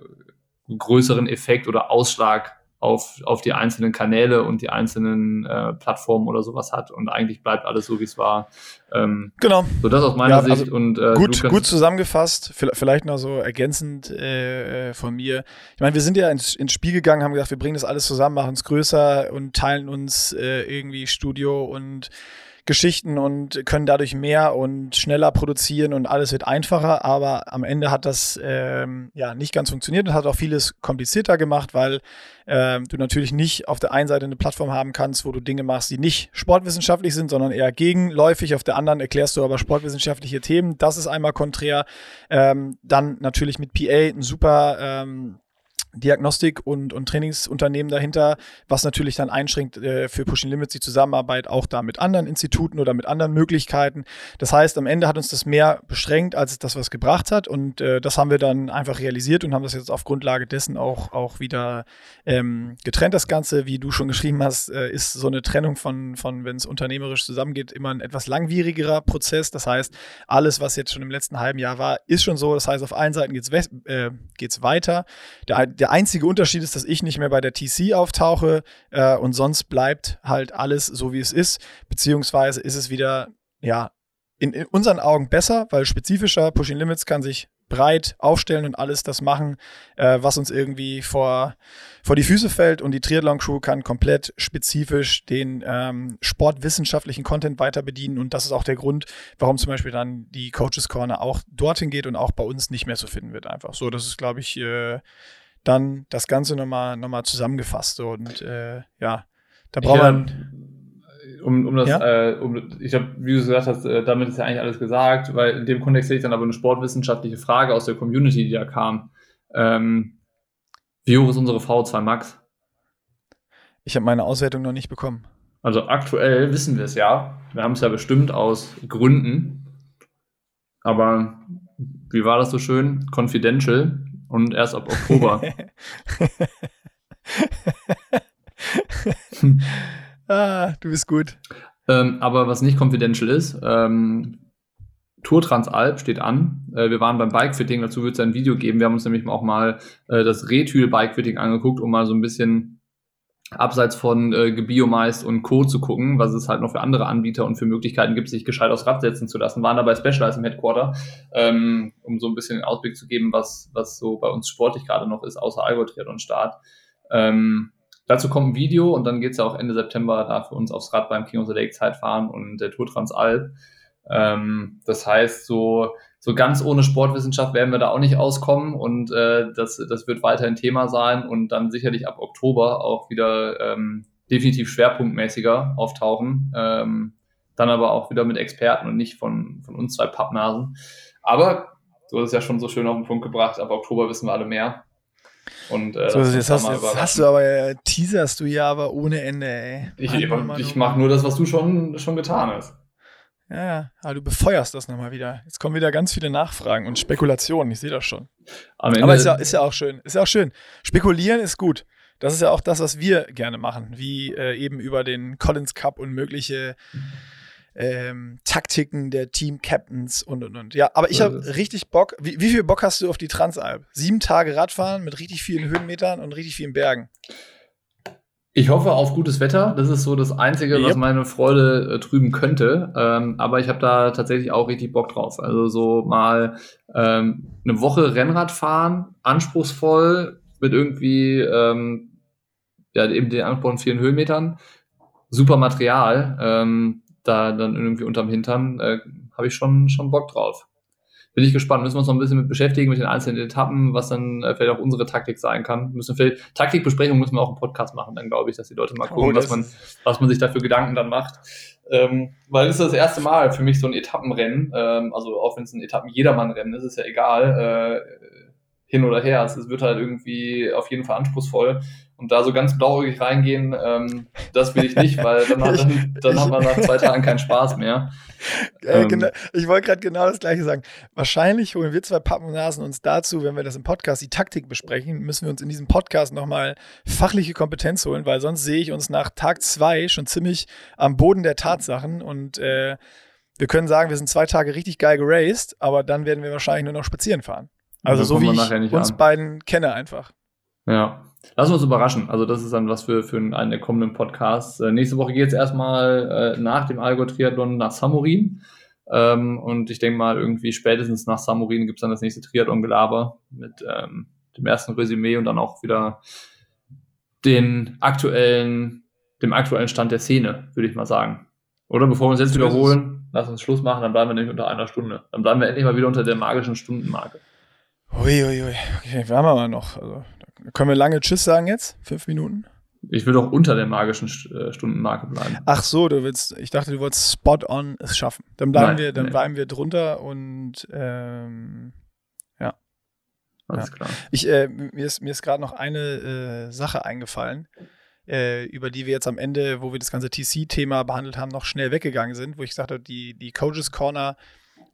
größeren Effekt oder Ausschlag auf, auf die einzelnen Kanäle und die einzelnen äh, Plattformen oder sowas hat und eigentlich bleibt alles so, wie es war. Ähm, genau. So das aus meiner ja, Sicht also und äh, gut, gut zusammengefasst, vielleicht noch so ergänzend äh, von mir. Ich meine, wir sind ja ins, ins Spiel gegangen, haben gesagt, wir bringen das alles zusammen, machen es größer und teilen uns äh, irgendwie Studio und Geschichten und können dadurch mehr und schneller produzieren und alles wird einfacher. Aber am Ende hat das ähm, ja nicht ganz funktioniert und hat auch vieles komplizierter gemacht, weil ähm, du natürlich nicht auf der einen Seite eine Plattform haben kannst, wo du Dinge machst, die nicht sportwissenschaftlich sind, sondern eher gegenläufig. Auf der anderen erklärst du aber sportwissenschaftliche Themen. Das ist einmal konträr. Ähm, dann natürlich mit PA ein super ähm, Diagnostik- und, und Trainingsunternehmen dahinter, was natürlich dann einschränkt äh, für Pushing Limits die Zusammenarbeit auch da mit anderen Instituten oder mit anderen Möglichkeiten. Das heißt, am Ende hat uns das mehr beschränkt, als das was gebracht hat. Und äh, das haben wir dann einfach realisiert und haben das jetzt auf Grundlage dessen auch, auch wieder ähm, getrennt. Das Ganze, wie du schon geschrieben hast, äh, ist so eine Trennung von, von wenn es unternehmerisch zusammengeht, immer ein etwas langwierigerer Prozess. Das heißt, alles, was jetzt schon im letzten halben Jahr war, ist schon so. Das heißt, auf allen Seiten geht es äh, weiter. Der, der der einzige Unterschied ist, dass ich nicht mehr bei der TC auftauche äh, und sonst bleibt halt alles so, wie es ist. Beziehungsweise ist es wieder, ja, in, in unseren Augen besser, weil spezifischer Pushing Limits kann sich breit aufstellen und alles das machen, äh, was uns irgendwie vor, vor die Füße fällt. Und die Triathlon Crew kann komplett spezifisch den ähm, sportwissenschaftlichen Content weiter bedienen. Und das ist auch der Grund, warum zum Beispiel dann die Coaches Corner auch dorthin geht und auch bei uns nicht mehr zu finden wird. Einfach so. Das ist, glaube ich, äh, dann das Ganze nochmal noch mal zusammengefasst. Und äh, ja, da braucht man. Um, um das, ja? äh, um, ich glaube, wie du gesagt hast, äh, damit ist ja eigentlich alles gesagt, weil in dem Kontext hätte ich dann aber eine sportwissenschaftliche Frage aus der Community, die da kam. Ähm, wie hoch ist unsere V2 Max? Ich habe meine Auswertung noch nicht bekommen. Also aktuell wissen wir es ja. Wir haben es ja bestimmt aus Gründen. Aber wie war das so schön? Confidential und erst ab Oktober. <laughs> <laughs> ah, du bist gut. Ähm, aber was nicht confidential ist, ähm, Tour Transalp steht an. Äh, wir waren beim Bikefitting, dazu wird es ein Video geben. Wir haben uns nämlich auch mal äh, das Retül Bikefitting angeguckt, um mal so ein bisschen abseits von äh, Gebiomeist und Co. zu gucken, was es halt noch für andere Anbieter und für Möglichkeiten gibt, sich gescheit aufs Rad setzen zu lassen, waren dabei Specialized im Headquarter, ähm, um so ein bisschen den Ausblick zu geben, was, was so bei uns sportlich gerade noch ist, außer Allgäu und Start. Ähm, dazu kommt ein Video und dann geht's ja auch Ende September da für uns aufs Rad beim King of the Lake Zeitfahren und der Tour Transalp. Ähm, das heißt, so so ganz ohne Sportwissenschaft werden wir da auch nicht auskommen und äh, das, das wird weiterhin Thema sein und dann sicherlich ab Oktober auch wieder ähm, definitiv schwerpunktmäßiger auftauchen. Ähm, dann aber auch wieder mit Experten und nicht von, von uns zwei Pappnasen. Aber du hast es ja schon so schön auf den Punkt gebracht, ab Oktober wissen wir alle mehr. Und, äh, so, jetzt, hast, jetzt hast, du aber, äh, teaserst du ja aber ohne Ende, ey. Ich, ich, ich mache nur das, was du schon, schon getan hast. Ja, aber du befeuerst das nochmal wieder. Jetzt kommen wieder ganz viele Nachfragen und Spekulationen. Ich sehe das schon. aber ist ja, ist ja auch schön. Ist ja auch schön. Spekulieren ist gut. Das ist ja auch das, was wir gerne machen, wie äh, eben über den Collins Cup und mögliche ähm, Taktiken der Team Captains und und und. Ja, aber ich habe richtig Bock. Wie, wie viel Bock hast du auf die Transalp? Sieben Tage Radfahren mit richtig vielen Höhenmetern und richtig vielen Bergen. Ich hoffe auf gutes Wetter. Das ist so das Einzige, yep. was meine Freude äh, trüben könnte. Ähm, aber ich habe da tatsächlich auch richtig Bock drauf. Also so mal ähm, eine Woche Rennrad fahren, anspruchsvoll, mit irgendwie ähm, ja, eben den angesprochenen vielen Höhenmetern. Super Material. Ähm, da dann irgendwie unterm Hintern äh, habe ich schon, schon Bock drauf bin ich gespannt. Müssen wir uns noch ein bisschen mit beschäftigen mit den einzelnen Etappen, was dann äh, vielleicht auch unsere Taktik sein kann. Müssen vielleicht Taktikbesprechung müssen wir auch im Podcast machen, dann glaube ich, dass die Leute mal gucken, oh, was man, was man sich da für Gedanken dann macht. Ähm, weil es ist das erste Mal für mich so ein Etappenrennen, ähm, also auch wenn es ein Etappen-Jedermann-Rennen ist, ist ja egal. Äh, hin oder her. Es wird halt irgendwie auf jeden Fall anspruchsvoll. Und da so ganz blauäugig reingehen, ähm, das will ich nicht, weil dann, hat, <laughs> dann, dann hat man nach zwei Tagen keinen Spaß mehr. Äh, ähm, genau, ich wollte gerade genau das gleiche sagen. Wahrscheinlich holen wir zwei Pappnasen uns dazu, wenn wir das im Podcast die Taktik besprechen, müssen wir uns in diesem Podcast nochmal fachliche Kompetenz holen, weil sonst sehe ich uns nach Tag zwei schon ziemlich am Boden der Tatsachen und äh, wir können sagen, wir sind zwei Tage richtig geil geraced, aber dann werden wir wahrscheinlich nur noch spazieren fahren. Also so wie ich uns an. beiden kenne einfach. Ja, lass uns überraschen. Also das ist dann was für, für einen der kommenden Podcasts. Äh, nächste Woche geht es erstmal äh, nach dem Allgäu Triathlon nach Samurin. Ähm, und ich denke mal, irgendwie spätestens nach Samurin gibt es dann das nächste Triathlon-Gelaber mit ähm, dem ersten Resümee und dann auch wieder den aktuellen, dem aktuellen Stand der Szene, würde ich mal sagen. Oder bevor wir uns jetzt wiederholen, lass uns Schluss machen, dann bleiben wir nämlich unter einer Stunde. Dann bleiben wir endlich mal wieder unter der magischen Stundenmarke. Uiuiui, ui. okay, wir haben aber noch. Also, können wir lange Tschüss sagen jetzt? Fünf Minuten? Ich will doch unter der magischen äh, Stundenmarke bleiben. Ach so, du willst, ich dachte, du wolltest spot on es schaffen. Dann bleiben Nein, wir, dann nee. bleiben wir drunter und ähm, ja. Alles ja. klar. Ich, äh, mir ist, mir ist gerade noch eine äh, Sache eingefallen, äh, über die wir jetzt am Ende, wo wir das ganze TC-Thema behandelt haben, noch schnell weggegangen sind, wo ich sagte, die, die Coaches Corner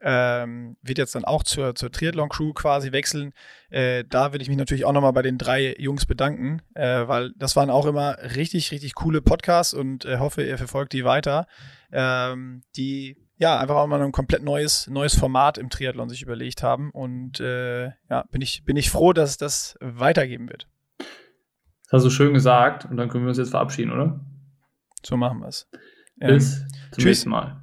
ähm, wird jetzt dann auch zur, zur Triathlon-Crew quasi wechseln. Äh, da will ich mich natürlich auch nochmal bei den drei Jungs bedanken, äh, weil das waren auch immer richtig, richtig coole Podcasts und äh, hoffe, ihr verfolgt die weiter. Ähm, die ja einfach auch mal ein komplett neues, neues Format im Triathlon sich überlegt haben. Und äh, ja, bin ich, bin ich froh, dass es das weitergeben wird. Das hast du schön gesagt und dann können wir uns jetzt verabschieden, oder? So machen wir es. Bis ähm, zum tschüss. nächsten Mal.